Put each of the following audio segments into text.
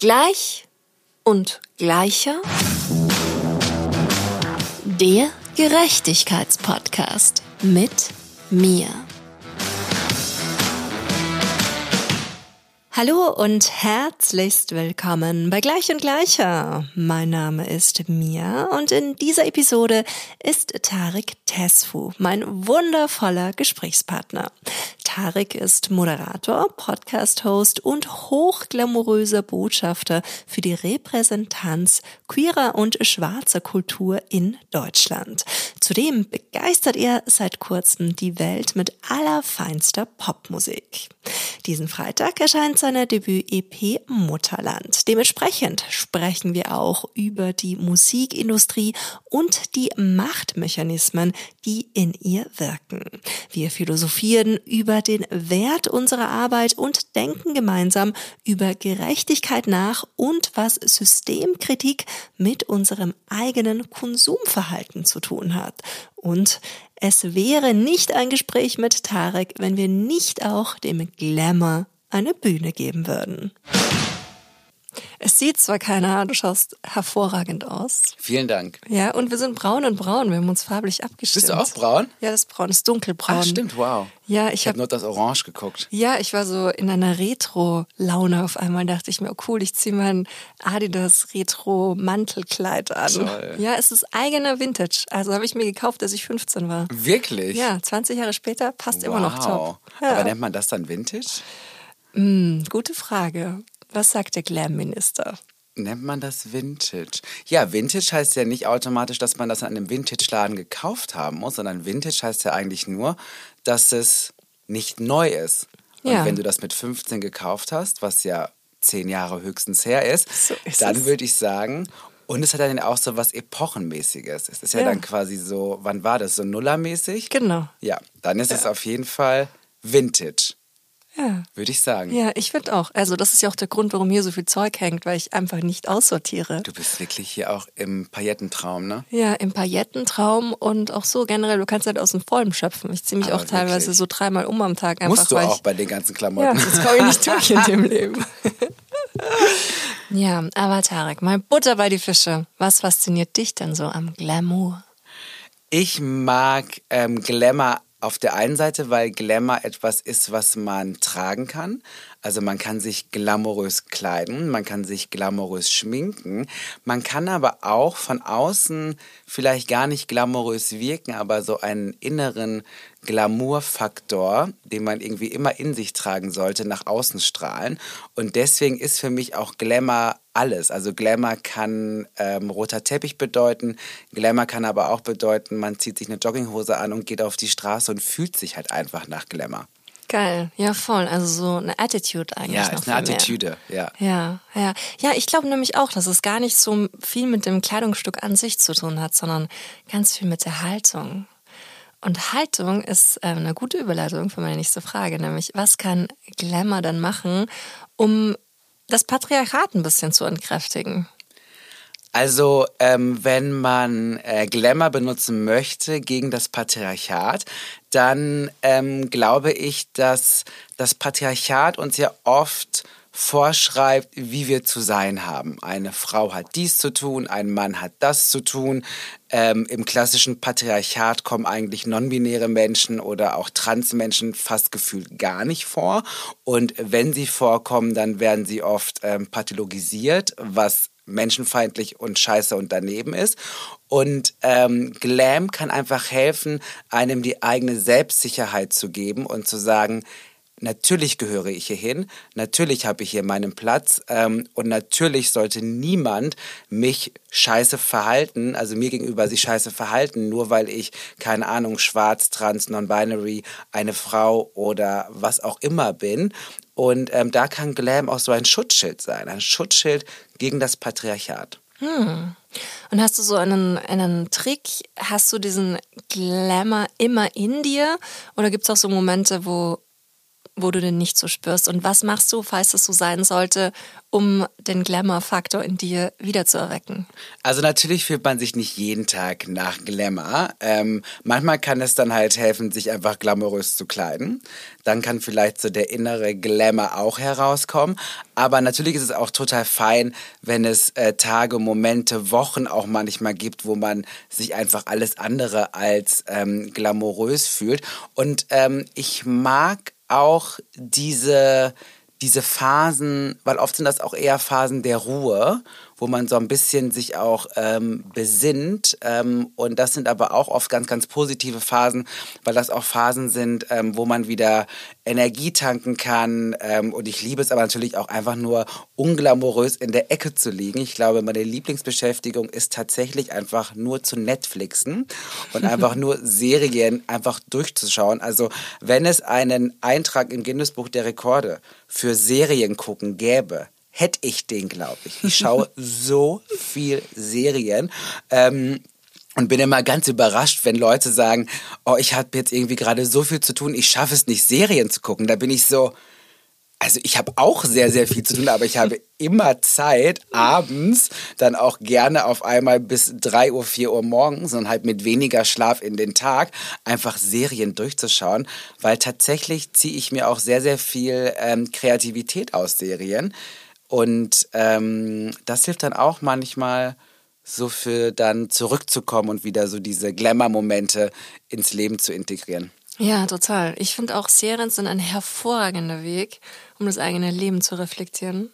Gleich und gleicher. Der Gerechtigkeitspodcast mit mir. Hallo und herzlichst willkommen bei Gleich und Gleicher. Mein Name ist Mia und in dieser Episode ist Tarek Tesfu mein wundervoller Gesprächspartner. Tarek ist Moderator, Podcast-Host und hochglamouröser Botschafter für die Repräsentanz queerer und schwarzer Kultur in Deutschland. Zudem begeistert er seit kurzem die Welt mit allerfeinster Popmusik. Diesen Freitag erscheint seine Debüt-EP Mutterland. Dementsprechend sprechen wir auch über die Musikindustrie und die Machtmechanismen, die in ihr wirken. Wir philosophieren über den Wert unserer Arbeit und denken gemeinsam über Gerechtigkeit nach und was Systemkritik mit unserem eigenen Konsumverhalten zu tun hat. Und es wäre nicht ein Gespräch mit Tarek, wenn wir nicht auch dem Glamour eine Bühne geben würden. Es sieht zwar keiner, du schaust hervorragend aus. Vielen Dank. Ja, und wir sind braun und braun. Wir haben uns farblich abgestimmt. Bist du auch braun? Ja, das ist braun, das ist dunkelbraun. Ach, stimmt, wow. Ja, ich, ich habe hab, nur das Orange geguckt. Ja, ich war so in einer Retro-Laune auf einmal. Dachte ich mir, oh cool, ich ziehe mein Adidas Retro-Mantelkleid an. Toll. Ja, es ist eigener Vintage. Also habe ich mir gekauft, als ich 15 war. Wirklich? Ja, 20 Jahre später passt wow. immer noch top. Ja. Aber nennt man das dann Vintage? Hm, gute Frage. Was sagt der Glam-Minister? Nennt man das Vintage? Ja, Vintage heißt ja nicht automatisch, dass man das in einem Vintage-Laden gekauft haben muss, sondern Vintage heißt ja eigentlich nur, dass es nicht neu ist. Und Ja. wenn du das mit 15 gekauft hast, was ja zehn Jahre höchstens her ist, So ist dann würde ich sagen, und es hat dann auch so was Epochenmäßiges. Es ist ja, Ja. dann quasi so, wann war das? So Nullermäßig? Genau. Ja, dann ist es auf jeden Fall Vintage, Ja. würde ich sagen. Ja, ich finde auch. Also das ist ja auch der Grund, warum hier so viel Zeug hängt, weil ich einfach nicht aussortiere. Du bist wirklich hier auch im Paillettentraum, ne? Ja, im Paillettentraum und auch so generell, du kannst halt aus dem Vollen schöpfen. Ich ziehe mich Aber auch teilweise wirklich? so dreimal um am Tag einfach, Musst du auch ich, bei den ganzen Ja, Klamotten. das komme ich nicht durch in dem Leben. ja, aber Tarek, mal Butter bei die Fische. Was fasziniert dich denn so am Glamour? Ich mag ähm, Glamour auf der einen Seite, weil Glamour etwas ist, was man tragen kann. Also man kann sich glamourös kleiden, man kann sich glamourös schminken, man kann aber auch von außen vielleicht gar nicht glamourös wirken, aber so einen inneren Glamourfaktor, den man irgendwie immer in sich tragen sollte, nach außen strahlen. Und deswegen ist für mich auch Glamour alles. Also Glamour kann ähm, roter Teppich bedeuten, Glamour kann aber auch bedeuten, man zieht sich eine Jogginghose an und geht auf die Straße und fühlt sich halt einfach nach Glamour. Geil, ja voll. Also so eine Attitude eigentlich. Ja, ist eine viel mehr. Ja. Ja, ja. Ja, ich glaube nämlich auch, dass es gar nicht so viel mit dem Kleidungsstück an sich zu tun hat, sondern ganz viel mit der Haltung. Und Haltung ist äh, eine gute Überleitung für meine nächste Frage, nämlich was kann Glamour dann machen, um das Patriarchat ein bisschen zu entkräftigen? Also, ähm, wenn man äh, Glamour benutzen möchte gegen das Patriarchat, dann ähm, glaube ich, dass das Patriarchat uns ja oft vorschreibt, wie wir zu sein haben. Eine Frau hat dies zu tun, ein Mann hat das zu tun. Ähm, Im klassischen Patriarchat kommen eigentlich non-binäre Menschen oder auch Transmenschen fast gefühlt gar nicht vor. Und wenn sie vorkommen, dann werden sie oft ähm, pathologisiert, was menschenfeindlich und scheiße und daneben ist. Und ähm, Glam kann einfach helfen, einem die eigene Selbstsicherheit zu geben und zu sagen, natürlich gehöre ich hier hin, natürlich habe ich hier meinen Platz ähm, und natürlich sollte niemand mich scheiße verhalten, also mir gegenüber sich scheiße verhalten, nur weil ich, keine Ahnung, schwarz, trans, non-binary, eine Frau oder was auch immer bin. Und ähm, da kann Glam auch so ein Schutzschild sein, ein Schutzschild gegen das Patriarchat. Und hast du so einen, einen Trick? Hast du diesen Glamour immer in dir? Oder gibt es auch so Momente, wo, wo du den nicht so spürst? Und was machst du, falls es so sein sollte, um den Glamour-Faktor in dir wiederzuerwecken? Also natürlich fühlt man sich nicht jeden Tag nach Glamour. Ähm, manchmal kann es dann halt helfen, sich einfach glamourös zu kleiden. Dann kann vielleicht so der innere Glamour auch herauskommen. Aber natürlich ist es auch total fein, wenn es äh, Tage, Momente, Wochen auch manchmal gibt, wo man sich einfach alles andere als ähm, glamourös fühlt. Und ähm, ich mag auch diese, diese Phasen, weil oft sind das auch eher Phasen der Ruhe wo man so ein bisschen sich auch ähm, besinnt. Ähm, und das sind aber auch oft ganz, ganz positive Phasen, weil das auch Phasen sind, ähm, wo man wieder Energie tanken kann. Ähm, und ich liebe es aber natürlich auch einfach nur unglamourös in der Ecke zu liegen. Ich glaube, meine Lieblingsbeschäftigung ist tatsächlich einfach nur zu Netflixen und einfach nur Serien einfach durchzuschauen. Also wenn es einen Eintrag im Guinness Buch der Rekorde für Serien gucken gäbe, hätte ich den, glaube ich. Ich schaue so viel Serien. Ähm, und bin immer ganz überrascht, wenn Leute sagen, oh, ich habe jetzt irgendwie gerade so viel zu tun, ich schaffe es nicht, Serien zu gucken. Da bin ich so, also ich habe auch sehr, sehr viel zu tun, aber ich habe immer Zeit, abends dann auch gerne auf einmal bis 3 Uhr, 4 Uhr morgens und halt mit weniger Schlaf in den Tag einfach Serien durchzuschauen, weil tatsächlich ziehe ich mir auch sehr, sehr viel ähm, Kreativität aus Serien. Und ähm, das hilft dann auch manchmal, so für dann zurückzukommen und wieder so diese Glamour-Momente ins Leben zu integrieren. Ja, total. Ich finde auch Serien sind ein hervorragender Weg, um das eigene Leben zu reflektieren.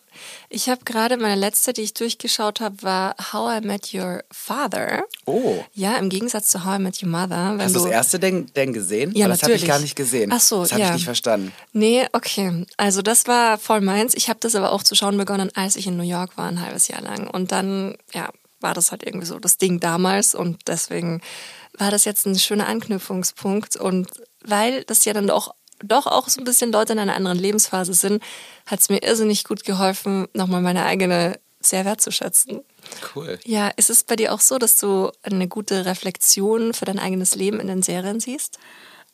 Ich habe gerade meine letzte, die ich durchgeschaut habe, war How I Met Your Father. Oh. Ja, im Gegensatz zu How I Met Your Mother. Hast du das erste denn, denn gesehen? Ja, das habe ich gar nicht gesehen. Ach so, Das habe ja. ich nicht verstanden. Nee, okay. Also das war voll meins. Ich habe das aber auch zu schauen begonnen, als ich in New York war, ein halbes Jahr lang. Und dann, ja, war das halt irgendwie so das Ding damals und deswegen war das jetzt ein schöner Anknüpfungspunkt und weil das ja dann doch, doch auch so ein bisschen Leute in einer anderen Lebensphase sind, hat es mir irrsinnig gut geholfen, nochmal meine eigene sehr wertzuschätzen. Cool. Ja, ist es bei dir auch so, dass du eine gute Reflexion für dein eigenes Leben in den Serien siehst?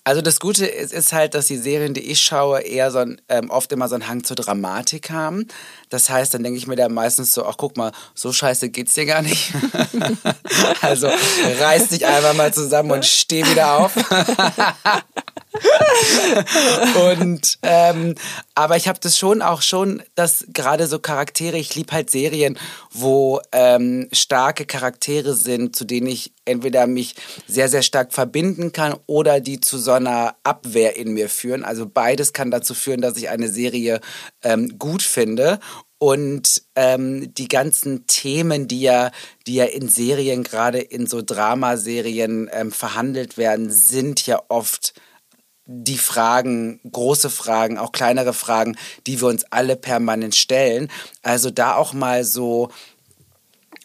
Also das Gute ist, ist halt, dass die Serien, die ich schaue, eher so ein, ähm, oft immer so einen Hang zur Dramatik haben. Das heißt, dann denke ich mir da meistens so, ach guck mal, so scheiße geht's dir gar nicht. also reiß dich einfach mal zusammen und steh wieder auf. und ähm, aber ich habe das schon auch schon, dass gerade so Charaktere, ich liebe halt Serien, wo ähm, starke Charaktere sind, zu denen ich entweder mich sehr, sehr stark verbinden kann oder die zu so einer Abwehr in mir führen. Also beides kann dazu führen, dass ich eine Serie ähm, gut finde. Und ähm, die ganzen Themen, die ja, die ja in Serien, gerade in so Dramaserien ähm, verhandelt werden, sind ja oft die Fragen, große Fragen, auch kleinere Fragen, die wir uns alle permanent stellen. Also da auch mal so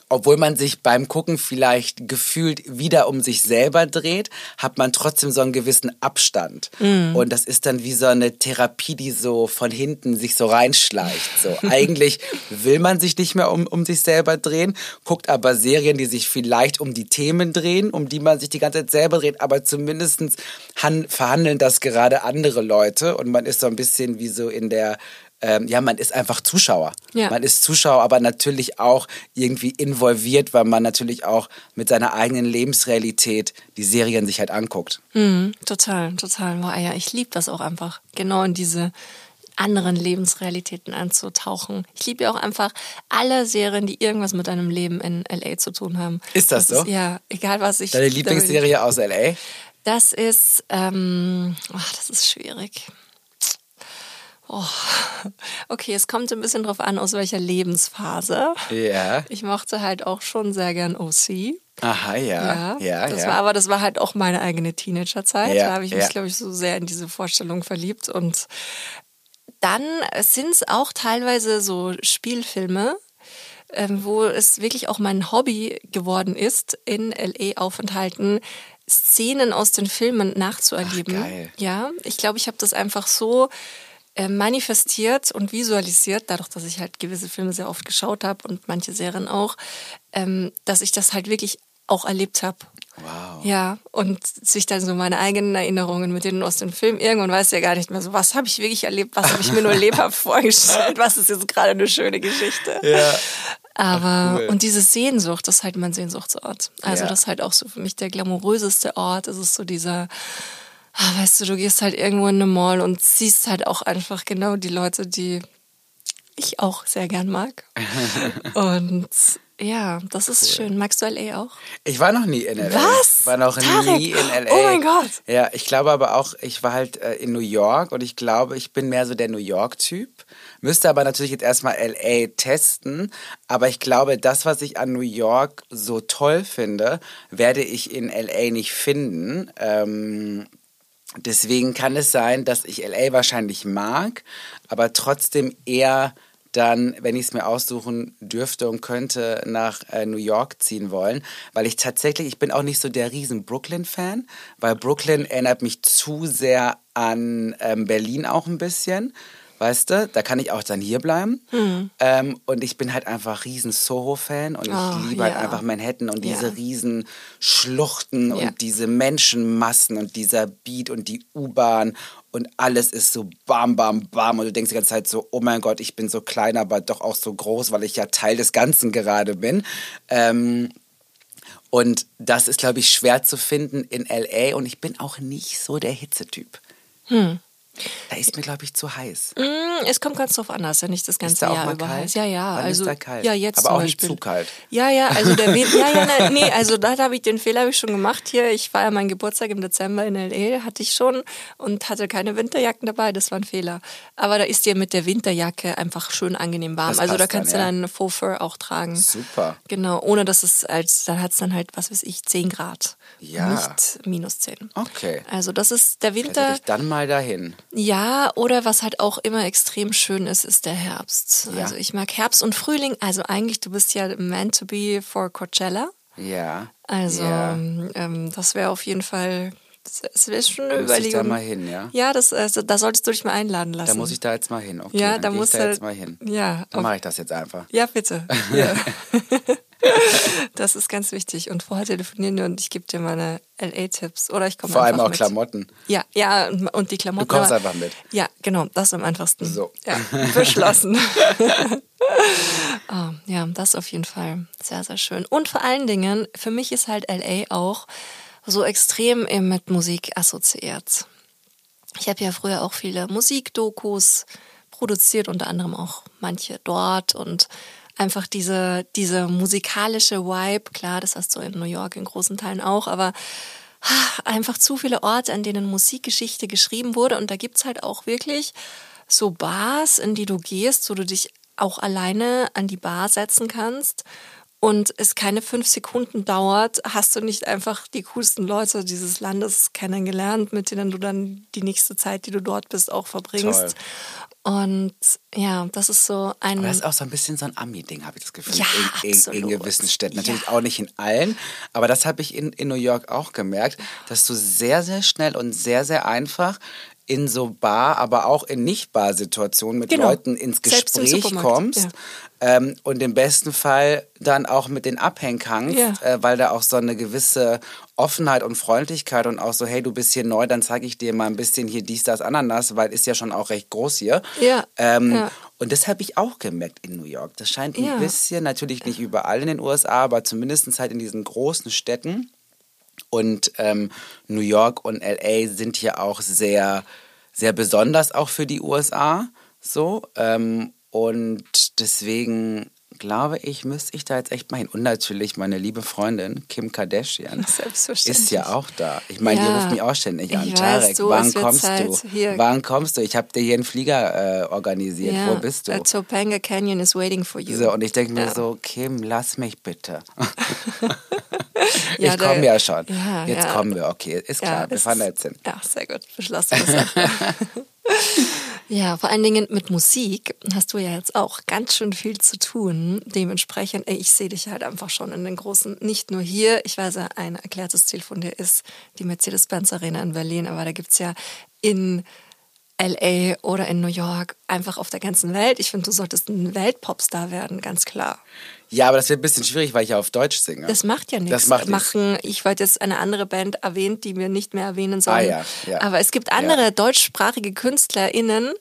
obwohl man sich beim Gucken vielleicht gefühlt wieder um sich selber dreht, hat man trotzdem so einen gewissen Abstand. Mhm. Und das ist dann wie so eine Therapie, die so von hinten sich so reinschleicht. So eigentlich will man sich nicht mehr um, um sich selber drehen, guckt aber Serien, die sich vielleicht um die Themen drehen, um die man sich die ganze Zeit selber dreht, aber zumindestens han verhandeln das gerade andere Leute und man ist so ein bisschen wie so in der ähm, ja, man ist einfach Zuschauer. Ja. Man ist Zuschauer, aber natürlich auch irgendwie involviert, weil man natürlich auch mit seiner eigenen Lebensrealität die Serien sich halt anguckt. Mhm, total, total. Boah, ja, ich liebe das auch einfach, genau in diese anderen Lebensrealitäten einzutauchen. Ich liebe ja auch einfach alle Serien, die irgendwas mit deinem Leben in LA zu tun haben. Ist das so? Ist, ja, egal was ich. Deine Lieblingsserie aus LA? Das ist, ähm, ach, das ist schwierig. Oh. Okay, es kommt ein bisschen drauf an, aus welcher Lebensphase. Ja. Ich mochte halt auch schon sehr gern OC. Aha, ja. Ja, das ja. war aber das war halt auch meine eigene Teenagerzeit. Ja, da habe ich mich, ja. glaube ich, so sehr in diese Vorstellung verliebt. Und dann sind es auch teilweise so Spielfilme, ähm, wo es wirklich auch mein Hobby geworden ist, in LA aufenthalten, Szenen aus den Filmen nachzuerleben. Ach, geil. Ja, ich glaube, ich habe das einfach so manifestiert und visualisiert, dadurch, dass ich halt gewisse Filme sehr oft geschaut habe und manche Serien auch, ähm, dass ich das halt wirklich auch erlebt habe. Wow. Ja, und sich dann so meine eigenen Erinnerungen mit denen aus dem Film, irgendwann weiß ja gar nicht mehr so, was habe ich wirklich erlebt, was habe ich mir nur lebhaft vorgestellt, was ist jetzt gerade eine schöne Geschichte. Ja. Aber, cool. und diese Sehnsucht, das ist halt mein Sehnsuchtsort. Also Ja. das ist halt auch so für mich der glamouröseste Ort. Es ist so dieser, ah, weißt du, du gehst halt irgendwo in eine Mall und siehst halt auch einfach genau die Leute, die ich auch sehr gern mag. und ja, das ist schön. Magst du LA auch? Ich war noch nie in LA. Was? Ich war noch Tarek? nie in LA. Oh mein Gott. Ja, ich glaube aber auch, ich war halt äh, in New York und ich glaube, ich bin mehr so der New York-Typ. Müsste aber natürlich jetzt erstmal LA testen. Aber ich glaube, das, was ich an New York so toll finde, werde ich in LA nicht finden. Ähm, Deswegen kann es sein, dass ich LA wahrscheinlich mag, aber trotzdem eher dann, wenn ich es mir aussuchen dürfte und könnte, nach äh, New York ziehen wollen, weil ich tatsächlich, ich bin auch nicht so der riesen Brooklyn-Fan, weil Brooklyn erinnert mich zu sehr an ähm, Berlin auch ein bisschen. Weißt du, da kann ich auch dann hier bleiben. Ähm, und ich bin halt einfach riesen Soho-Fan und ich Oh, liebe halt ja. einfach Manhattan und diese Ja. riesen Schluchten Ja. und diese Menschenmassen und dieser Beat und die U-Bahn und alles ist so bam, bam, bam. Und du denkst die ganze Zeit so, oh mein Gott, ich bin so klein, aber doch auch so groß, weil ich ja Teil des Ganzen gerade bin. Ähm, und das ist, glaube ich, schwer zu finden in LA und ich bin auch nicht so der Hitzetyp. Hm. Da ist mir, glaube ich, zu heiß. Mm, Es kommt ganz drauf an, das ist ja nicht das ganze da auch Jahr mal über kalt? heiß. Ja, ja. Wann ist also, da kalt? Ja, jetzt Aber auch nicht zu kalt. Ja, ja, also der Wind, ja, ja, nein, nee, also da habe ich den Fehler ich schon gemacht hier. Ich feiere meinen Geburtstag im Dezember in LA, hatte ich schon und hatte keine Winterjacken dabei, das war ein Fehler. Aber da ist dir mit der Winterjacke einfach schön angenehm warm. Das Also da passt dann, kannst du ja. deinen Faux Fur auch tragen. Super. Genau, ohne dass es als, dann hat es dann halt, was weiß ich, 10 Grad. Ja. Nicht minus 10. Okay. Also das ist der Winter. soll ich dann mal dahin. Ja, oder was halt auch immer extrem schön ist, ist der Herbst. Ja. Also ich mag Herbst und Frühling. Also eigentlich, du bist ja meant to be for Coachella. Ja. Also ja. ähm, das wäre auf jeden Fall, das wäre schon eine Müsste ich da Überlegung. mal hin, ja? Ja, das, also, da solltest du dich mal einladen lassen. Da muss ich da jetzt mal hin. Okay, ja, da geh musst ich da jetzt mal hin. Ja, Dann mache ich das jetzt einfach. ja, bitte. Ja. das ist ganz wichtig. Und vorher telefonieren wir und ich gebe dir meine LA-Tipps. Oder ich komme Vor allem auch mit. Klamotten. Ja, ja, und- die Klamotten. Du kommst einfach mit. Ja, genau, das ist am einfachsten. So. Ja, beschlossen. oh, ja, das auf jeden Fall sehr, sehr schön. Und vor allen Dingen, für mich ist halt LA auch so extrem eben mit Musik assoziiert. Ich habe ja früher auch viele Musikdokus produziert, unter anderem auch manche dort und einfach diese, diese musikalische Vibe, klar, das hast du in New York in großen Teilen auch, aber einfach zu viele Orte, an denen Musikgeschichte geschrieben wurde und da gibt's halt auch wirklich so Bars, in die du gehst, wo du dich auch alleine an die Bar setzen kannst und es keine fünf Sekunden dauert, hast du nicht einfach die coolsten Leute dieses Landes kennengelernt, mit denen du dann die nächste Zeit, die du dort bist, auch verbringst. Toll. Und ja, das ist so ein. Aber das ist auch so ein bisschen so ein Ami-Ding, habe ich das Gefühl. Ja, in, in, in absolut. gewissen Städten. Natürlich Ja. auch nicht in allen, aber das habe ich in, in New York auch gemerkt, dass du sehr, sehr schnell und sehr, sehr einfach in so Bar, aber auch in Nicht-Bar-Situationen mit Genau. Leuten ins Gespräch kommst ähm, und im besten Fall dann auch mit den abhängen kannst, Ja. äh, weil da auch so eine gewisse Offenheit und Freundlichkeit und auch so, hey, du bist hier neu, dann zeige ich dir mal ein bisschen hier dies, das, Ananas, weil ist ja schon auch recht groß hier. Ja, Ähm, ja. und das habe ich auch gemerkt in New York. Das scheint ein Ja. bisschen, natürlich nicht überall in den USA, aber zumindest halt in diesen großen Städten. Und ähm, New York und LA sind hier auch sehr, sehr besonders auch für die USA. So. Ähm, und deswegen glaube ich, müsste ich da jetzt echt mal hin. Und natürlich meine liebe Freundin Kim Kardashian ist ja auch da. Ich meine, die Ja. ruft mich auch ständig Ich an. weiß, Tarek, du, wann es wird kommst Zeit. du? Hier. Wann kommst du? Ich habe dir hier einen Flieger äh, organisiert. ja, Wo bist du? Topanga Canyon is waiting for you. So, und ich denke mir Ja. so, Kim, lass mich bitte. Ich komme ja schon. Jetzt kommen wir, okay, ist klar, wir fahren da jetzt hin. Ja, sehr gut, beschlossene Sache. Ja, vor allen Dingen mit Musik hast du ja jetzt auch ganz schön viel zu tun. Dementsprechend, ey, ich sehe dich halt einfach schon in den großen, nicht nur hier, ich weiß ja, ein erklärtes Ziel von dir ist die Mercedes-Benz Arena in Berlin, aber da gibt's ja in LA oder in New York, einfach auf der ganzen Welt. Ich finde, du solltest ein Weltpopstar werden, ganz klar. Ja, aber das wird ein bisschen schwierig, weil ich ja auf Deutsch singe. Das macht ja nichts. Das macht Machen, ich wollte jetzt eine andere Band erwähnt, die wir nicht mehr erwähnen sollen. Ah, ja, ja. Aber es gibt andere Ja. deutschsprachige KünstlerInnen.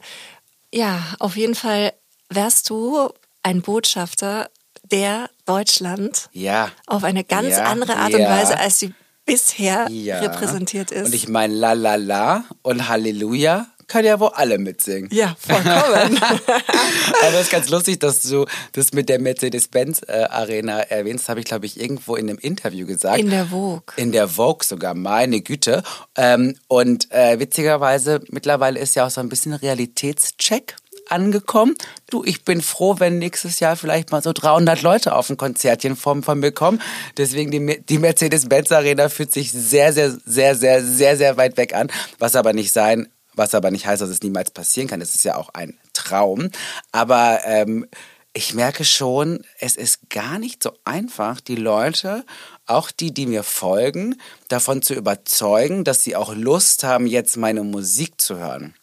Ja, auf jeden Fall wärst du ein Botschafter der Deutschland Ja. auf eine ganz andere Art und. Weise, als sie bisher repräsentiert ist. Und ich meine, la la la und Halleluja können ja wohl alle mitsingen. ja, vollkommen. Aber es ist ganz lustig, dass du das mit der Mercedes-Benz-Arena erwähnst. Habe ich, glaube ich, irgendwo in einem Interview gesagt. In der Vogue. In der Vogue sogar, meine Güte. Ähm, und äh, witzigerweise, mittlerweile ist ja auch so ein bisschen Realitätscheck angekommen. Du, ich bin froh, wenn nächstes Jahr vielleicht mal so 300 Leute auf ein Konzertchen von, von mir kommen. Deswegen die, die Mercedes-Benz-Arena fühlt sich sehr, sehr, sehr, sehr, sehr, sehr weit weg an. Was aber nicht sein, was aber nicht heißt, dass es niemals passieren kann. Es ist ja auch ein Traum. Aber ähm, ich merke schon, es ist gar nicht so einfach, die Leute, auch die, die mir folgen, davon zu überzeugen, dass sie auch Lust haben, jetzt meine Musik zu hören.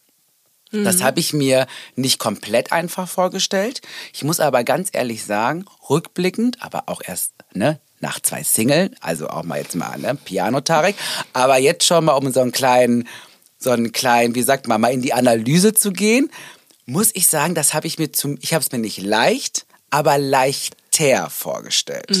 Das habe ich mir nicht komplett einfach vorgestellt. Ich muss aber ganz ehrlich sagen, rückblickend, aber auch erst ne, nach zwei Singeln, also auch mal jetzt mal ne, Piano Tarek, aber jetzt schon mal um so einen kleinen, so einen kleinen, wie sagt man, mal in die Analyse zu gehen, muss ich sagen, das habe ich mir zum, ich habe es mir nicht leicht, aber leichter vorgestellt.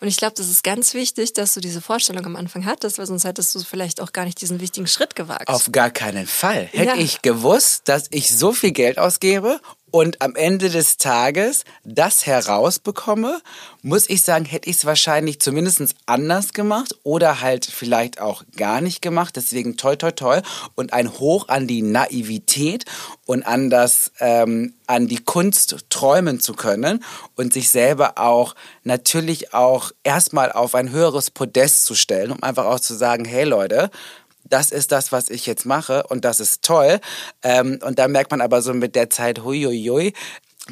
Und ich glaube, das ist ganz wichtig, dass du diese Vorstellung am Anfang hattest, weil sonst hättest du vielleicht auch gar nicht diesen wichtigen Schritt gewagt. Auf gar keinen Fall. Hätte Ja. ich gewusst, dass ich so viel Geld ausgebe und am Ende des Tages das herausbekomme, muss ich sagen, hätte ich es wahrscheinlich zumindest anders gemacht oder halt vielleicht auch gar nicht gemacht. Deswegen toll, toll, toll. Und ein Hoch an die Naivität und an das, ähm, an die Kunst träumen zu können und sich selber auch natürlich auch erstmal auf ein höheres Podest zu stellen, um einfach auch zu sagen, hey Leute, das ist das, was ich jetzt mache und das ist toll. Ähm, und da merkt man aber so mit der Zeit, huiuiui,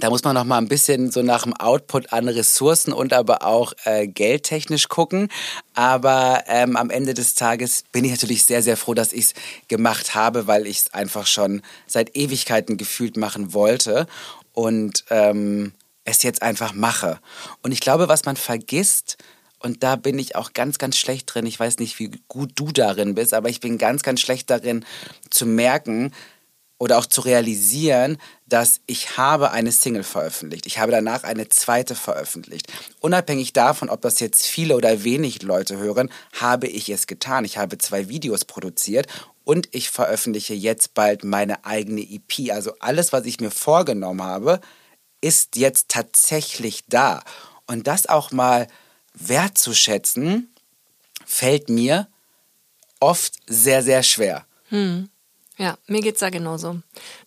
da muss man noch mal ein bisschen so nach dem Output an Ressourcen und aber auch äh, geldtechnisch gucken. Aber ähm, am Ende des Tages bin ich natürlich sehr, sehr froh, dass ich es gemacht habe, weil ich es einfach schon seit Ewigkeiten gefühlt machen wollte und ähm, es jetzt einfach mache. Und ich glaube, was man vergisst, und da bin ich auch ganz, ganz schlecht drin. Ich weiß nicht, wie gut du darin bist, aber ich bin ganz, ganz schlecht darin zu merken oder auch zu realisieren, dass ich habe eine Single veröffentlicht. Ich habe danach eine zweite veröffentlicht. Unabhängig davon, ob das jetzt viele oder wenig Leute hören, habe ich es getan. Ich habe zwei Videos produziert und ich veröffentliche jetzt bald meine eigene EP. Also alles, was ich mir vorgenommen habe, ist jetzt tatsächlich da. Und das auch mal wertzuschätzen, fällt mir oft sehr, sehr schwer. Ja, mir geht's da genauso.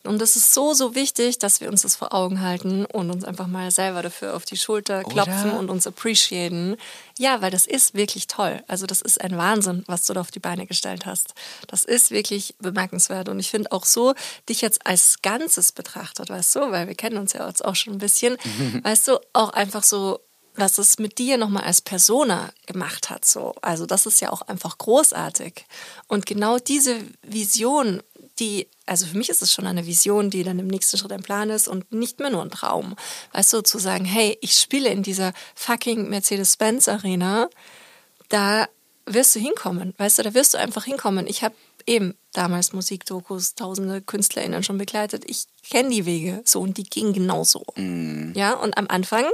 Und es ist so, so wichtig, dass wir uns das vor Augen halten und uns einfach mal selber dafür auf die Schulter klopfen Oder? und uns appreciaten. Ja, weil das ist wirklich toll. Also das ist ein Wahnsinn, was du da auf die Beine gestellt hast. Das ist wirklich bemerkenswert. Und ich finde auch so, dich jetzt als Ganzes betrachtet, weißt du, weil wir kennen uns ja jetzt auch schon ein bisschen, weißt du, auch einfach so was es mit dir nochmal als Persona gemacht hat. So. Also das ist ja auch einfach großartig. Und genau diese Vision, die, also für mich ist es schon eine Vision, die dann im nächsten Schritt ein Plan ist und nicht mehr nur ein Traum. Weißt du, zu sagen, hey, ich spiele in dieser fucking Mercedes-Benz-Arena, da wirst du hinkommen. Weißt du, da wirst du einfach hinkommen. Ich habe eben damals Musikdokus, tausende KünstlerInnen schon begleitet. Ich kenne die Wege so und die gingen genauso. Ja, und am Anfang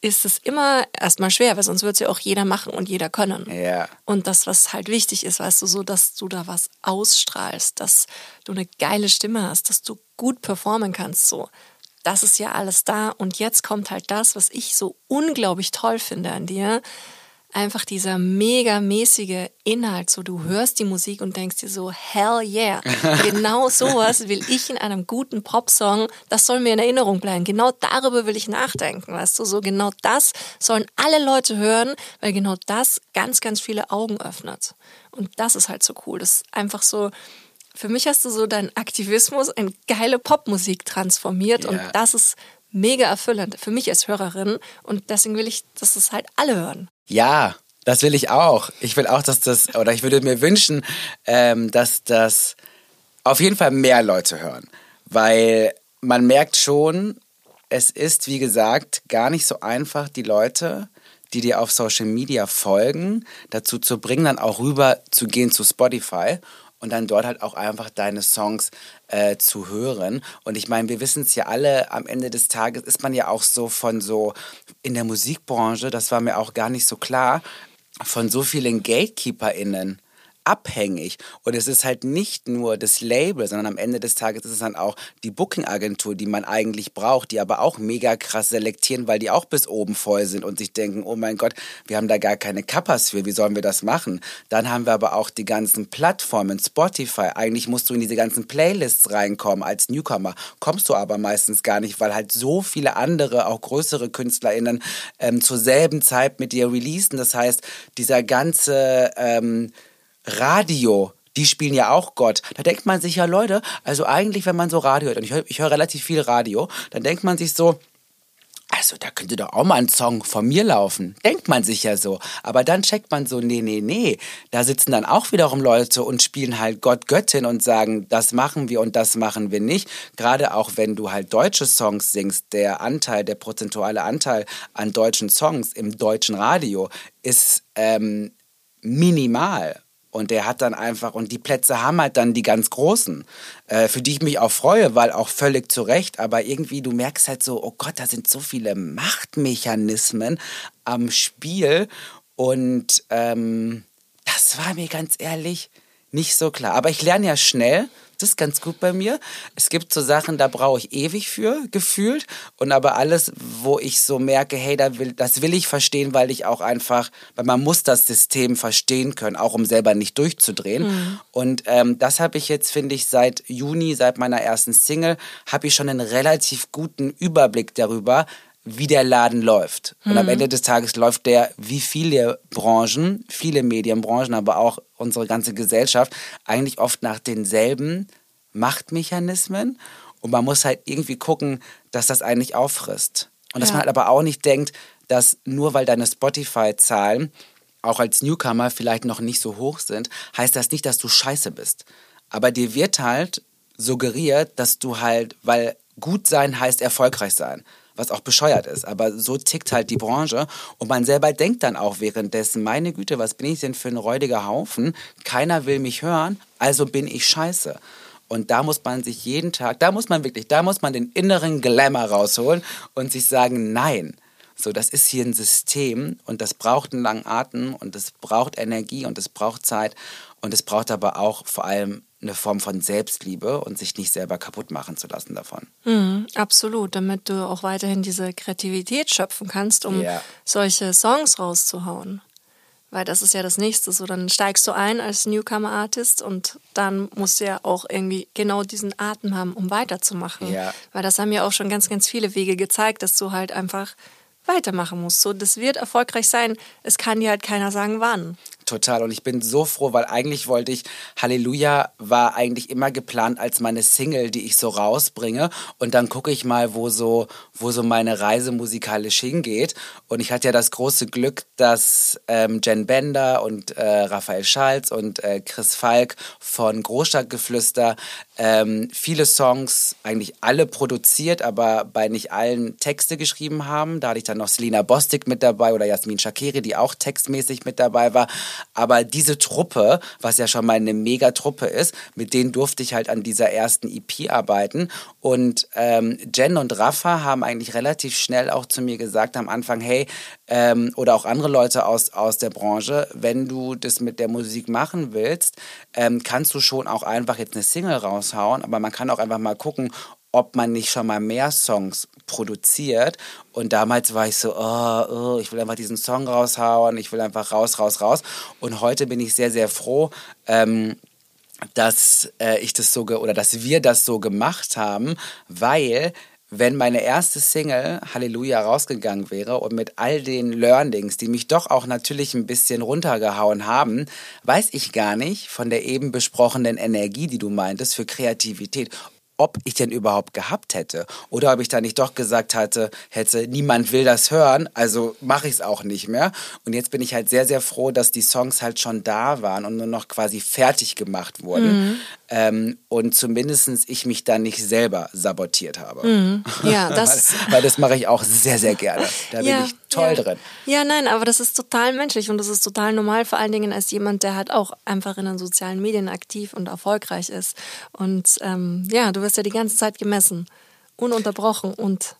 ist es immer erstmal schwer, weil sonst wird es ja auch jeder machen und jeder können. Ja. Und das, was halt wichtig ist, weißt du, so, dass du da was ausstrahlst, dass du eine geile Stimme hast, dass du gut performen kannst, so. Das ist ja alles da. Und jetzt kommt halt das, was ich so unglaublich toll finde an dir. Einfach dieser mega mäßige Inhalt. So, du hörst die Musik und denkst dir so, hell yeah. Genau sowas will ich in einem guten Popsong, das soll mir in Erinnerung bleiben. Genau darüber will ich nachdenken, weißt du, so genau das sollen alle Leute hören, weil genau das ganz, ganz viele Augen öffnet. Und das ist halt so cool. Das ist einfach so, für mich hast du so deinen Aktivismus in geile Popmusik transformiert und Ja. das ist mega erfüllend für mich als Hörerin und deswegen will ich, dass es halt alle hören. Ja, das will ich auch. Ich will auch, dass das, oder ich würde mir wünschen, ähm, dass das auf jeden Fall mehr Leute hören, weil man merkt schon, es ist, wie gesagt, gar nicht so einfach, die Leute, die dir auf Social Media folgen, dazu zu bringen, dann auch rüber zu gehen zu Spotify und dann dort halt auch einfach deine Songs äh, zu hören. Und ich meine, wir wissen es ja alle, am Ende des Tages ist man ja auch so von so in der Musikbranche, das war mir auch gar nicht so klar, von so vielen GatekeeperInnen abhängig. Und es ist halt nicht nur das Label, sondern am Ende des Tages ist es dann auch die Booking-Agentur, die man eigentlich braucht, die aber auch mega krass selektieren, weil die auch bis oben voll sind und sich denken, oh mein Gott, wir haben da gar keine Kappas für, wie sollen wir das machen? Dann haben wir aber auch die ganzen Plattformen, Spotify. Eigentlich musst du in diese ganzen Playlists reinkommen als Newcomer. Kommst du aber meistens gar nicht, weil halt so viele andere, auch größere KünstlerInnen ähm, zur selben Zeit mit dir releasen. Das heißt, dieser ganze... Ähm, Radio, die spielen ja auch Gott. Da denkt man sich ja, Leute, also eigentlich, wenn man so Radio hört, und ich höre hör relativ viel Radio, dann denkt man sich so, also da könnte doch auch mal ein Song von mir laufen. Denkt man sich ja so. Aber dann checkt man so, nee, nee, nee. Da sitzen dann auch wiederum Leute und spielen halt Gott, Göttin und sagen, das machen wir und das machen wir nicht. Gerade auch wenn du halt deutsche Songs singst, der Anteil, der prozentuale Anteil an deutschen Songs im deutschen Radio ist ähm, minimal. Und der hat dann einfach, und die Plätze haben halt dann die ganz großen, äh, für die ich mich auch freue, weil auch völlig zu Recht, aber irgendwie, du merkst halt so, oh Gott, da sind so viele Machtmechanismen am Spiel. Und ähm, das war mir ganz ehrlich nicht so klar. Aber ich lerne ja schnell das ist ganz gut bei mir. Es gibt so Sachen, da brauche ich ewig für, gefühlt. Und aber alles, wo ich so merke, hey, da will, das will ich verstehen, weil ich auch einfach, weil man muss das System verstehen können, auch um selber nicht durchzudrehen. Mhm. Und ähm, das habe ich jetzt, finde ich, seit Juni, seit meiner ersten Single, habe ich schon einen relativ guten Überblick darüber, wie der Laden läuft. Und am mhm. Ende des Tages läuft der, wie viele Branchen, viele Medienbranchen, aber auch unsere ganze Gesellschaft, eigentlich oft nach denselben Machtmechanismen. Und man muss halt irgendwie gucken, dass das eigentlich auffrisst. Und dass ja. man halt aber auch nicht denkt, dass nur weil deine Spotify-Zahlen auch als Newcomer vielleicht noch nicht so hoch sind, heißt das nicht, dass du scheiße bist. Aber dir wird halt suggeriert, dass du halt, weil gut sein heißt erfolgreich sein was auch bescheuert ist. Aber so tickt halt die Branche. Und man selber denkt dann auch währenddessen, meine Güte, was bin ich denn für ein räudiger Haufen? Keiner will mich hören, also bin ich scheiße. Und da muss man sich jeden Tag, da muss man wirklich, da muss man den inneren Glamour rausholen und sich sagen, nein. So, das ist hier ein System und das braucht einen langen Atem und es braucht Energie und es braucht Zeit und es braucht aber auch vor allem eine Form von Selbstliebe und sich nicht selber kaputt machen zu lassen davon. Mhm, absolut, damit du auch weiterhin diese Kreativität schöpfen kannst, um ja. solche Songs rauszuhauen. Weil das ist ja das Nächste. So, dann steigst du ein als Newcomer-Artist und dann musst du ja auch irgendwie genau diesen Atem haben, um weiterzumachen. Ja. Weil das haben ja auch schon ganz, ganz viele Wege gezeigt, dass du halt einfach weitermachen musst. So, das wird erfolgreich sein. Es kann dir halt keiner sagen, wann total. Und ich bin so froh, weil eigentlich wollte ich, Halleluja war eigentlich immer geplant als meine Single, die ich so rausbringe. Und dann gucke ich mal, wo so, wo so meine Reise musikalisch hingeht. Und ich hatte ja das große Glück, dass ähm, Jen Bender und äh, Raphael Schalz und äh, Chris Falk von Großstadtgeflüster ähm, viele Songs, eigentlich alle produziert, aber bei nicht allen Texte geschrieben haben. Da hatte ich dann noch Selina Bostik mit dabei oder Jasmin Shakiri, die auch textmäßig mit dabei war. Aber diese Truppe, was ja schon mal eine Megatruppe ist, mit denen durfte ich halt an dieser ersten EP arbeiten. Und ähm, Jen und Rafa haben eigentlich relativ schnell auch zu mir gesagt am Anfang, hey, ähm, oder auch andere Leute aus, aus der Branche, wenn du das mit der Musik machen willst, ähm, kannst du schon auch einfach jetzt eine Single raushauen, aber man kann auch einfach mal gucken, ob man nicht schon mal mehr Songs produziert. Und damals war ich so, oh, oh, ich will einfach diesen Song raushauen, ich will einfach raus, raus, raus. Und heute bin ich sehr, sehr froh, ähm, dass äh, ich das so oder dass wir das so gemacht haben, weil wenn meine erste Single Halleluja rausgegangen wäre und mit all den Learnings, die mich doch auch natürlich ein bisschen runtergehauen haben, weiß ich gar nicht von der eben besprochenen Energie, die du meintest, für Kreativität, ob ich denn überhaupt gehabt hätte. Oder ob ich da nicht doch gesagt hatte, hätte, niemand will das hören, also mache ich es auch nicht mehr. Und jetzt bin ich halt sehr, sehr froh, dass die Songs halt schon da waren und nur noch quasi fertig gemacht wurden. Mhm. Ähm, und zumindest ich mich dann nicht selber sabotiert habe. Mhm. Ja, das. weil, weil das mache ich auch sehr, sehr gerne. Da ja, bin ich toll ja. drin. Ja, nein, aber das ist total menschlich und das ist total normal, vor allen Dingen als jemand, der halt auch einfach in den sozialen Medien aktiv und erfolgreich ist. Und ähm, ja, du wirst ja die ganze Zeit gemessen, ununterbrochen und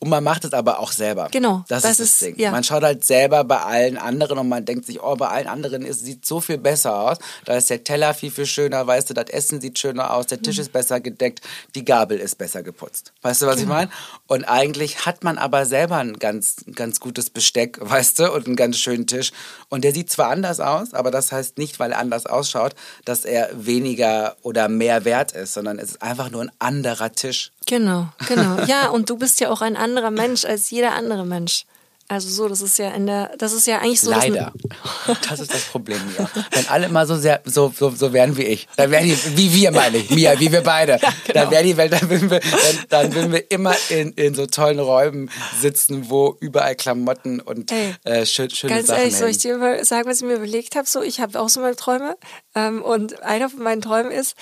und man macht es aber auch selber. Genau, Das, das ist das ist- Ding. ja. Man schaut halt selber bei allen anderen und man denkt sich, oh, bei allen anderen ist, sieht so viel besser aus. Da ist der Teller viel, viel schöner, weißt du, das Essen sieht schöner aus, der Tisch Mhm. ist besser gedeckt, die Gabel ist besser geputzt. Weißt du, was ich Genau. meine? Und eigentlich hat man aber selber ein ganz, ganz gutes Besteck, weißt du, und einen ganz schönen Tisch. Und der sieht zwar anders aus, aber das heißt nicht, weil er anders ausschaut, dass er weniger oder mehr wert ist, sondern es ist einfach nur ein anderer Tisch. Genau, genau. Ja, und du bist ja auch ein anderer Mensch als jeder andere Mensch. Also so, das ist ja in der, das ist ja eigentlich so. Leider. Das ist das Problem, Mia. Wenn alle mal so sehr, so, so, so wären wie ich, dann wären die, wie wir meine ich, Mia, wie wir beide, genau. dann wäre die Welt, dann würden wir, dann, dann würden wir immer in, in so tollen Räumen sitzen, wo überall Klamotten und Ey, äh, schön, schöne Ganz Sachen ehrlich, soll hängen. ich dir mal sagen, was ich mir überlegt habe? So, ich habe auch so meine Träume. Ähm, und einer von meinen Träumen ist,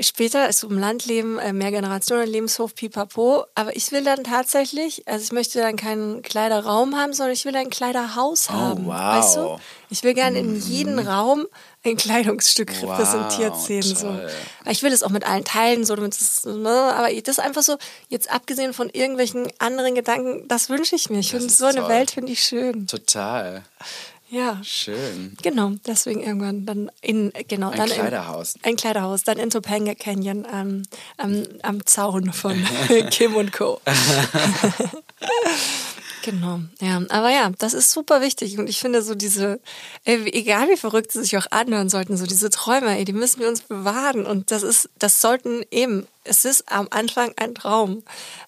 später ist so im Landleben, äh, Mehrgenerationen, Lebenshof, pipapo. Aber ich will dann tatsächlich, also ich möchte dann keinen Kleiderraum haben, sondern ich will ein Kleiderhaus haben. wow. Weißt du? Ich will gerne in jeden Raum ein Kleidungsstück Wow, repräsentiert sehen. So. Ich will es auch mit allen teilen, so damit es, ne, aber das ist einfach so, jetzt abgesehen von irgendwelchen anderen Gedanken, das wünsche ich mir. Ich finde, so eine toll. Welt finde ich schön. Total. Ja. Schön. Genau, deswegen irgendwann dann in genau Ein dann Kleiderhaus. In, ein Kleiderhaus, dann in Topanga Canyon ähm, am, am Zaun von Kim und Co. genau, ja, aber ja, das ist super wichtig. Und ich finde so diese, ey, egal wie verrückt sie sich auch anhören sollten, so diese Träume, ey, die müssen wir uns bewahren. Und das ist, das sollten eben, es ist am Anfang ein Traum,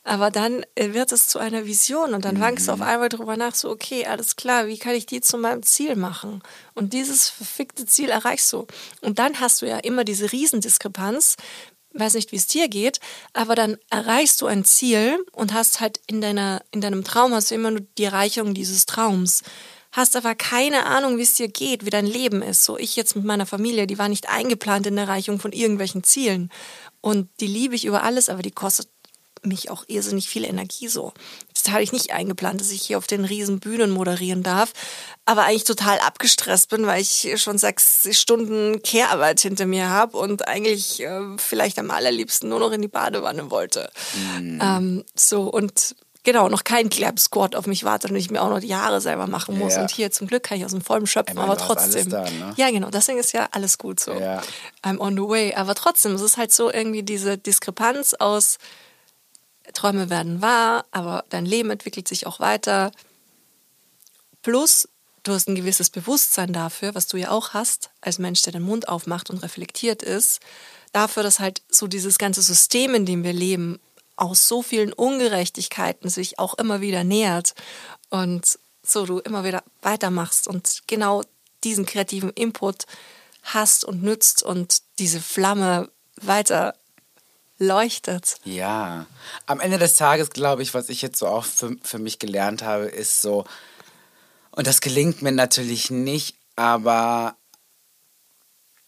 aber dann äh, wird es zu einer Vision und dann fangst du auf einmal drüber nach, so okay, alles klar, wie kann ich die zu meinem Ziel machen? Und dieses verfickte Ziel erreichst du. Und dann hast du ja immer diese Riesendiskrepanz, weiß nicht, wie es dir geht, aber dann erreichst du ein Ziel und hast halt in deiner, in deinem Traum hast du immer nur die Erreichung dieses Traums. Hast aber keine Ahnung, wie es dir geht, wie dein Leben ist. So ich jetzt mit meiner Familie, die war nicht eingeplant in der Erreichung von irgendwelchen Zielen. Und die liebe ich über alles, aber die kostet mich auch irrsinnig viel Energie so. Das hatte ich nicht eingeplant, dass ich hier auf den riesen Bühnen moderieren darf, aber eigentlich total abgestresst bin, weil ich schon sechs Stunden Kehrarbeit hinter mir habe und eigentlich äh, vielleicht am allerliebsten nur noch in die Badewanne wollte. Ähm, so und genau, noch kein Clap Squat auf mich wartet und ich mir auch noch die Haare selber machen muss. Ja. Und hier zum Glück kann ich aus dem vollen schöpfen, meine, aber trotzdem. da, ne? Ja, genau, deswegen ist ja alles gut so. Ja. I'm on the way. Aber trotzdem, es ist halt so irgendwie diese Diskrepanz aus Träume werden wahr, aber dein Leben entwickelt sich auch weiter. Plus, du hast ein gewisses Bewusstsein dafür, was du ja auch hast, als Mensch, der den Mund aufmacht und reflektiert ist, dafür, dass halt so dieses ganze System, in dem wir leben, aus so vielen Ungerechtigkeiten sich auch immer wieder nähert und so du immer wieder weitermachst und genau diesen kreativen Input hast und nützt und diese Flamme weiter leuchtet. Ja, am Ende des Tages glaube ich, was ich jetzt so auch für, für mich gelernt habe, ist so, und das gelingt mir natürlich nicht, aber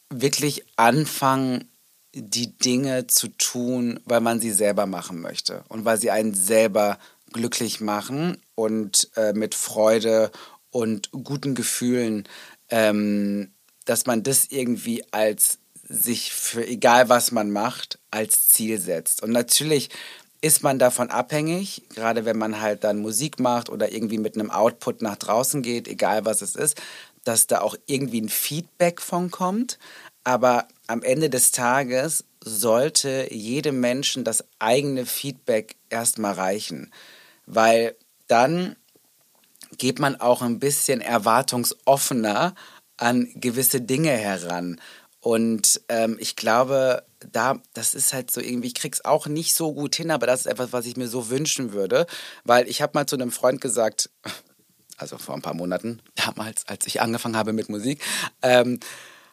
wirklich anfangen, die Dinge zu tun, weil man sie selber machen möchte und weil sie einen selber glücklich machen und äh, mit Freude und guten Gefühlen, ähm, dass man das irgendwie als sich für egal was man macht, als Ziel setzt. Und natürlich ist man davon abhängig, gerade wenn man halt dann Musik macht oder irgendwie mit einem Output nach draußen geht, egal was es ist, dass da auch irgendwie ein Feedback von kommt. Aber am Ende des Tages sollte jedem Menschen das eigene Feedback erstmal reichen, weil dann geht man auch ein bisschen erwartungsoffener an gewisse Dinge heran. Und ähm, ich glaube, da, das ist halt so irgendwie, ich krieg's auch nicht so gut hin, aber das ist etwas, was ich mir so wünschen würde. Weil ich habe mal zu einem Freund gesagt, also vor ein paar Monaten, damals, als ich angefangen habe mit Musik, ähm,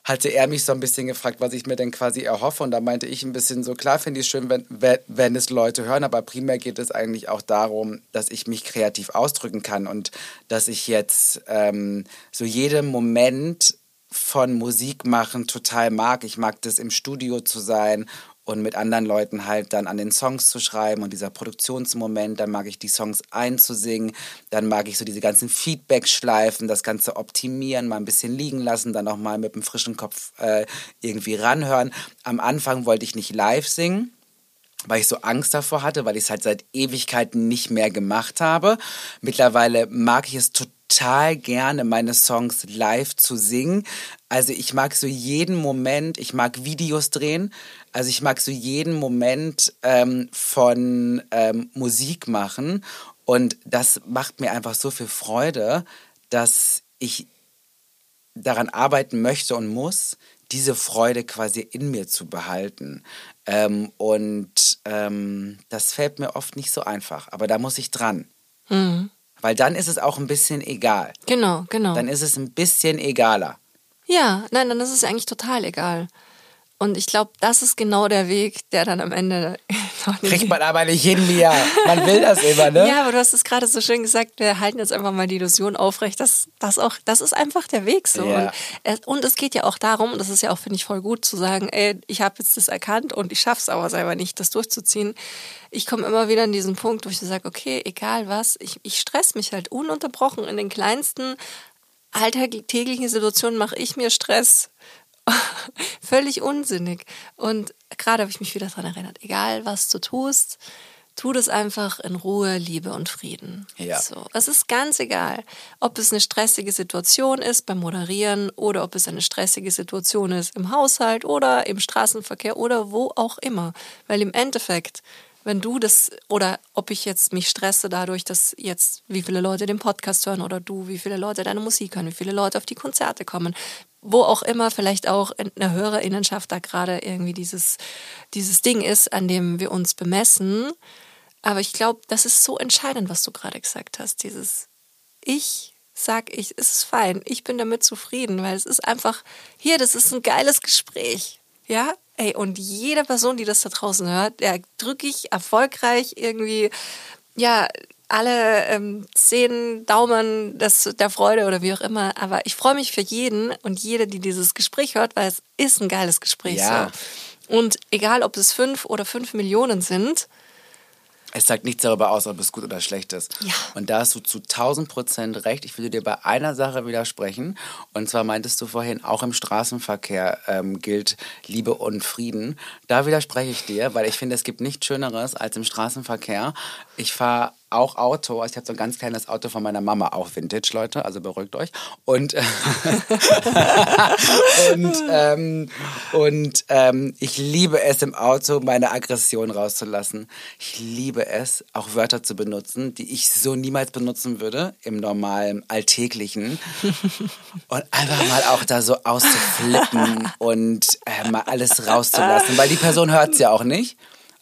hatte er mich so ein bisschen gefragt, was ich mir denn quasi erhoffe. Und da meinte ich ein bisschen so, klar finde ich es schön, wenn, wenn- es Leute hören, aber primär geht es eigentlich auch darum, dass ich mich kreativ ausdrücken kann und dass ich jetzt ähm, so jeden Moment von Musik machen total mag. Ich mag das im Studio zu sein und mit anderen Leuten halt dann an den Songs zu schreiben und dieser Produktionsmoment, dann mag ich die Songs einzusingen, dann mag ich so diese ganzen Feedback-Schleifen, das Ganze optimieren, mal ein bisschen liegen lassen, dann auch mal mit einem frischen Kopf äh, irgendwie ranhören. Am Anfang wollte ich nicht live singen weil ich so Angst davor hatte, weil ich es halt seit Ewigkeiten nicht mehr gemacht habe. Mittlerweile mag ich es total gerne, meine Songs live zu singen. Also ich mag so jeden Moment, ich mag Videos drehen. Also ich mag so jeden Moment ähm, von ähm, Musik machen und das macht mir einfach so viel Freude, dass ich daran arbeiten möchte und muss, diese Freude quasi in mir zu behalten. Ähm, und ähm, das fällt mir oft nicht so einfach, aber da muss ich dran. Mhm. Weil dann ist es auch ein bisschen egal. Genau, genau. Dann ist es ein bisschen egaler. Ja, nein, dann ist es eigentlich total egal. Und ich glaube, das ist genau der Weg, der dann am Ende. Kriegt man aber nicht hin, Mia. Man will das immer, ne? Ja, aber du hast es gerade so schön gesagt, wir halten jetzt einfach mal die Illusion aufrecht, dass das auch, das ist einfach der Weg so. Ja. Und, und, es geht ja auch darum, und das ist ja auch, finde ich, voll gut zu sagen, ey, ich habe jetzt das erkannt und ich schaffe es aber selber nicht, das durchzuziehen. Ich komme immer wieder an diesen Punkt, wo ich sage, okay, egal was, ich, ich stress mich halt ununterbrochen in den kleinsten alltäglichen Situationen mache ich mir Stress völlig unsinnig. Und gerade habe ich mich wieder daran erinnert, egal was du tust, tu das einfach in Ruhe, Liebe und Frieden. Ja. So, es ist ganz egal, ob es eine stressige Situation ist beim Moderieren oder ob es eine stressige Situation ist im Haushalt oder im Straßenverkehr oder wo auch immer. Weil im Endeffekt wenn du das oder ob ich jetzt mich stresse dadurch, dass jetzt wie viele Leute den Podcast hören oder du, wie viele Leute deine Musik hören, wie viele Leute auf die Konzerte kommen, wo auch immer vielleicht auch in der Hörerinnenschaft da gerade irgendwie dieses, dieses Ding ist, an dem wir uns bemessen. Aber ich glaube, das ist so entscheidend, was du gerade gesagt hast. Dieses Ich sag ich, es ist fein, ich bin damit zufrieden, weil es ist einfach, hier, das ist ein geiles Gespräch. Ja, ey, und jede Person, die das da draußen hört, der drücke ich erfolgreich irgendwie, ja, alle ähm, zehn Daumen des, der Freude oder wie auch immer. Aber ich freue mich für jeden und jede, die dieses Gespräch hört, weil es ist ein geiles Gespräch. Ja. So. Und egal, ob es fünf oder fünf Millionen sind, es sagt nichts darüber aus, ob es gut oder schlecht ist. Ja. Und da hast du zu 1000 Prozent recht. Ich würde dir bei einer Sache widersprechen. Und zwar meintest du vorhin, auch im Straßenverkehr ähm, gilt Liebe und Frieden. Da widerspreche ich dir, weil ich finde, es gibt nichts Schöneres als im Straßenverkehr. Ich fahre auch Auto. Ich habe so ein ganz kleines Auto von meiner Mama, auch Vintage, Leute, also beruhigt euch. Und, und, ähm, und ähm, ich liebe es im Auto, meine Aggression rauszulassen. Ich liebe es, auch Wörter zu benutzen, die ich so niemals benutzen würde im normalen, alltäglichen. Und einfach mal auch da so auszuflippen und äh, mal alles rauszulassen, weil die Person hört es ja auch nicht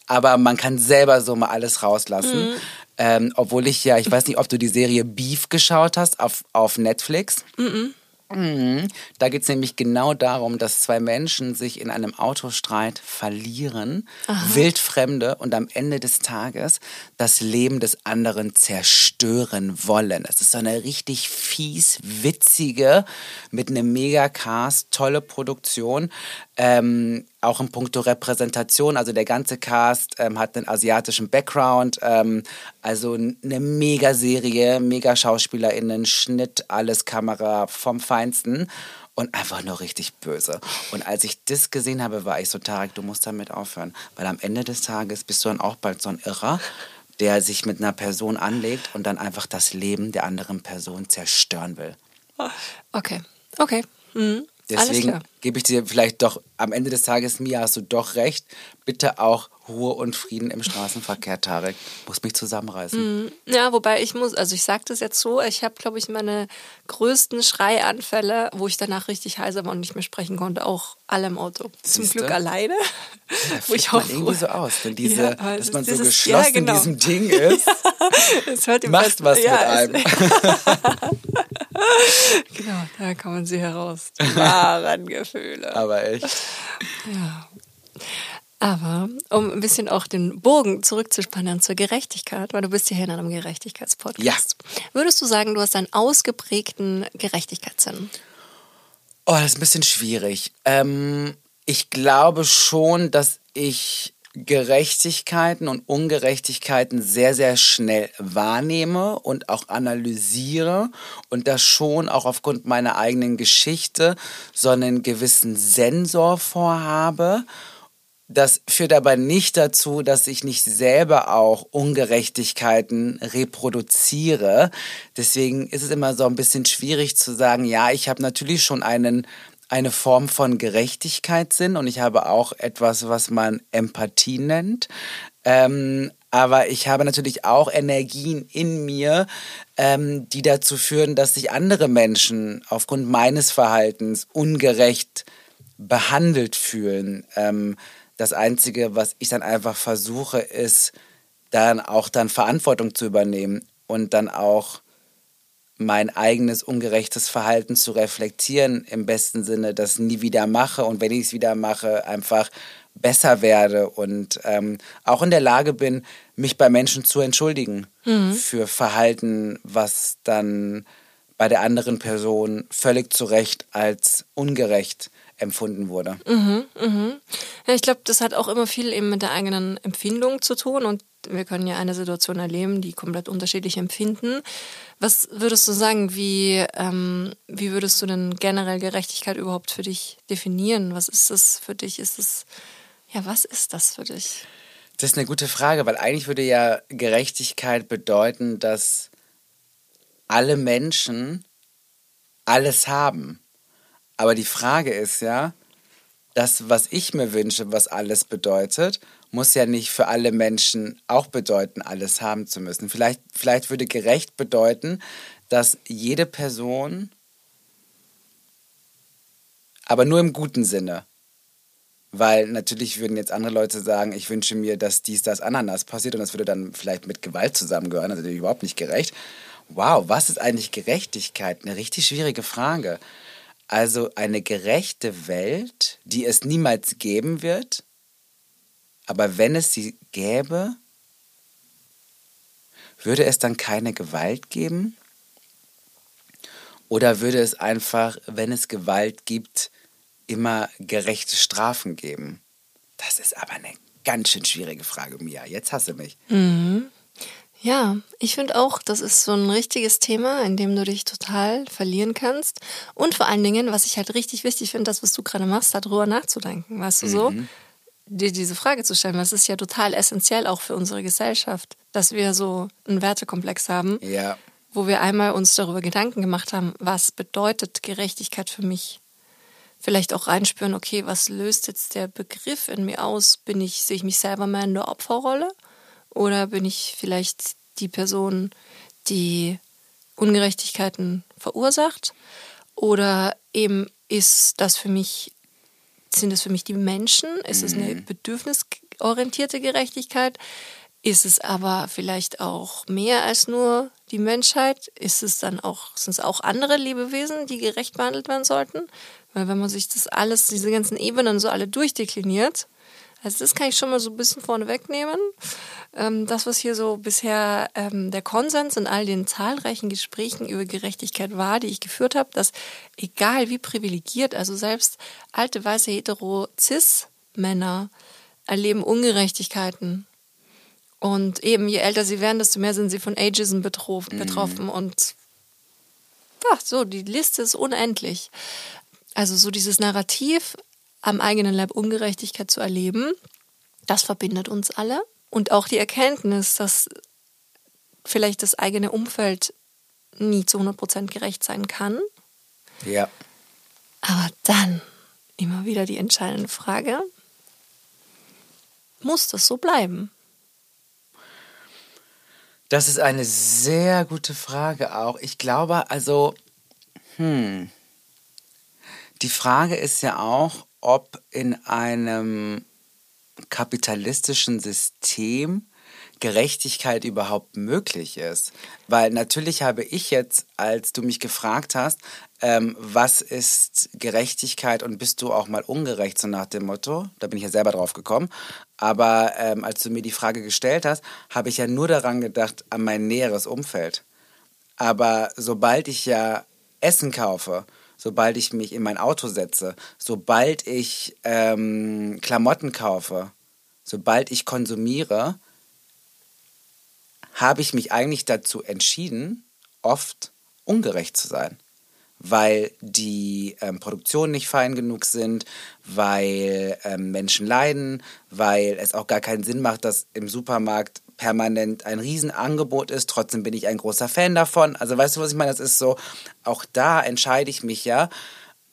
aber man kann selber so mal alles rauslassen. Mhm. Ähm, obwohl ich ja, ich weiß nicht, ob du die Serie Beef geschaut hast auf, auf Netflix. Mhm. Mhm. Da geht es nämlich genau darum, dass zwei Menschen sich in einem Autostreit verlieren, Aha. wildfremde und am Ende des Tages das Leben des anderen zerstören wollen. Es ist so eine richtig fies, witzige, mit einem Megacast, tolle Produktion. Ähm, auch in puncto Repräsentation, also der ganze Cast ähm, hat einen asiatischen Background, ähm, also eine Mega-Serie, Mega-SchauspielerInnen, Schnitt, alles Kamera vom Feinsten und einfach nur richtig böse. Und als ich das gesehen habe, war ich so, Tarek, du musst damit aufhören, weil am Ende des Tages bist du dann auch bald so ein Irrer, der sich mit einer Person anlegt und dann einfach das Leben der anderen Person zerstören will. Okay, okay. Mhm. Deswegen gebe ich dir vielleicht doch am Ende des Tages, Mia, hast du doch recht. Bitte auch Ruhe und Frieden im Straßenverkehr, Tarek. Muss mich zusammenreißen. Mhm. Ja, wobei ich muss, also ich sage das jetzt so, ich habe, glaube ich, meine größten Schreianfälle, wo ich danach richtig heiser war und nicht mehr sprechen konnte, auch alle im Auto. Siehste? Zum Glück alleine. Ja, wo ich auch irgendwie so aus, wenn diese, ja, dass man so dieses, geschlossen ja, genau. in diesem Ding ist. es hört macht was ja, mit einem. genau, da kommen sie heraus. Die wahren Gefühle. Aber echt. Ja. Aber um ein bisschen auch den Bogen zurückzuspannen zur Gerechtigkeit, weil du bist hier in einem Gerechtigkeitspodcast. Ja. Würdest du sagen, du hast einen ausgeprägten Gerechtigkeitssinn? Oh, das ist ein bisschen schwierig. Ähm, ich glaube schon, dass ich Gerechtigkeiten und Ungerechtigkeiten sehr, sehr schnell wahrnehme und auch analysiere und das schon auch aufgrund meiner eigenen Geschichte so einen gewissen Sensor vorhabe. Das führt aber nicht dazu, dass ich nicht selber auch Ungerechtigkeiten reproduziere. Deswegen ist es immer so ein bisschen schwierig zu sagen, ja, ich habe natürlich schon einen eine Form von Gerechtigkeit sind und ich habe auch etwas, was man Empathie nennt. Ähm, aber ich habe natürlich auch Energien in mir, ähm, die dazu führen, dass sich andere Menschen aufgrund meines Verhaltens ungerecht behandelt fühlen. Ähm, das Einzige, was ich dann einfach versuche, ist dann auch dann Verantwortung zu übernehmen und dann auch mein eigenes ungerechtes Verhalten zu reflektieren, im besten Sinne, das nie wieder mache und wenn ich es wieder mache, einfach besser werde und ähm, auch in der Lage bin, mich bei Menschen zu entschuldigen mhm. für Verhalten, was dann bei der anderen Person völlig zu Recht als ungerecht empfunden wurde. Mhm, mhm. Ja, ich glaube, das hat auch immer viel eben mit der eigenen Empfindung zu tun und wir können ja eine Situation erleben, die komplett unterschiedlich empfinden. Was würdest du sagen, wie, ähm, wie würdest du denn generell Gerechtigkeit überhaupt für dich definieren? Was ist das für dich? Ist es, ja, was ist das für dich? Das ist eine gute Frage, weil eigentlich würde ja Gerechtigkeit bedeuten, dass alle Menschen alles haben. Aber die Frage ist ja, das, was ich mir wünsche, was alles bedeutet, muss ja nicht für alle Menschen auch bedeuten, alles haben zu müssen. Vielleicht, vielleicht würde gerecht bedeuten, dass jede Person, aber nur im guten Sinne, weil natürlich würden jetzt andere Leute sagen, ich wünsche mir, dass dies, das, Ananas passiert und das würde dann vielleicht mit Gewalt zusammengehören, also überhaupt nicht gerecht. Wow, was ist eigentlich Gerechtigkeit? Eine richtig schwierige Frage. Also eine gerechte Welt, die es niemals geben wird, aber wenn es sie gäbe, würde es dann keine Gewalt geben? Oder würde es einfach, wenn es Gewalt gibt, immer gerechte Strafen geben? Das ist aber eine ganz schön schwierige Frage, Mia. Jetzt hasse mich. Mhm. Ja, ich finde auch, das ist so ein richtiges Thema, in dem du dich total verlieren kannst. Und vor allen Dingen, was ich halt richtig wichtig finde, das, was du gerade machst, darüber nachzudenken. Weißt du so? Dir diese Frage zu stellen, weil es ist ja total essentiell auch für unsere Gesellschaft, dass wir so einen Wertekomplex haben, ja. wo wir einmal uns darüber Gedanken gemacht haben, was bedeutet Gerechtigkeit für mich? Vielleicht auch reinspüren, okay, was löst jetzt der Begriff in mir aus? Bin ich, sehe ich mich selber mehr in der Opferrolle? Oder bin ich vielleicht die Person, die Ungerechtigkeiten verursacht? Oder eben ist das für mich sind es für mich die Menschen? Ist es eine mhm. bedürfnisorientierte Gerechtigkeit? Ist es aber vielleicht auch mehr als nur die Menschheit? Ist es dann auch, sind es auch andere Lebewesen, die gerecht behandelt werden sollten? Weil wenn man sich das alles, diese ganzen Ebenen so alle durchdekliniert, also das kann ich schon mal so ein bisschen vorne wegnehmen. Ähm, das, was hier so bisher ähm, der Konsens in all den zahlreichen Gesprächen über Gerechtigkeit war, die ich geführt habe, dass egal wie privilegiert, also selbst alte weiße hetero cis Männer erleben Ungerechtigkeiten. Und eben je älter sie werden, desto mehr sind sie von Ageism betroffen. Mhm. betroffen. Und ja, so, die Liste ist unendlich. Also so dieses Narrativ, am eigenen Leib Ungerechtigkeit zu erleben, das verbindet uns alle. Und auch die Erkenntnis, dass vielleicht das eigene Umfeld nie zu 100% gerecht sein kann. Ja. Aber dann immer wieder die entscheidende Frage, muss das so bleiben? Das ist eine sehr gute Frage auch. Ich glaube, also, hm, die Frage ist ja auch, ob in einem kapitalistischen System Gerechtigkeit überhaupt möglich ist. Weil natürlich habe ich jetzt, als du mich gefragt hast, ähm, was ist Gerechtigkeit und bist du auch mal ungerecht, so nach dem Motto, da bin ich ja selber drauf gekommen, aber ähm, als du mir die Frage gestellt hast, habe ich ja nur daran gedacht, an mein näheres Umfeld. Aber sobald ich ja Essen kaufe, sobald ich mich in mein Auto setze, sobald ich ähm, Klamotten kaufe, sobald ich konsumiere, habe ich mich eigentlich dazu entschieden, oft ungerecht zu sein weil die ähm, Produktionen nicht fein genug sind, weil ähm, Menschen leiden, weil es auch gar keinen Sinn macht, dass im Supermarkt permanent ein Riesenangebot ist. Trotzdem bin ich ein großer Fan davon. Also weißt du, was ich meine? Das ist so, auch da entscheide ich mich ja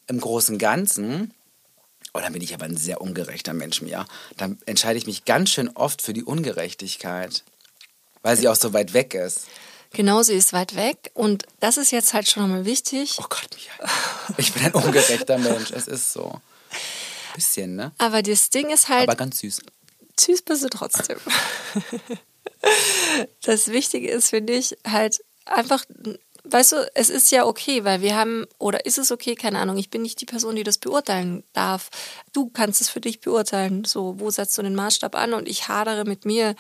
im großen Ganzen, oh, dann bin ich aber ein sehr ungerechter Mensch, ja. Dann entscheide ich mich ganz schön oft für die Ungerechtigkeit, weil sie auch so weit weg ist. Genau, sie ist weit weg und das ist jetzt halt schon einmal wichtig. Oh Gott, Michael. Ich bin ein ungerechter Mensch, es ist so. Bisschen, ne? Aber das Ding ist halt. Aber ganz süß. Süß bist du trotzdem. das Wichtige ist, finde ich, halt einfach, weißt du, es ist ja okay, weil wir haben, oder ist es okay, keine Ahnung, ich bin nicht die Person, die das beurteilen darf. Du kannst es für dich beurteilen. So, wo setzt du den Maßstab an? Und ich hadere mit mir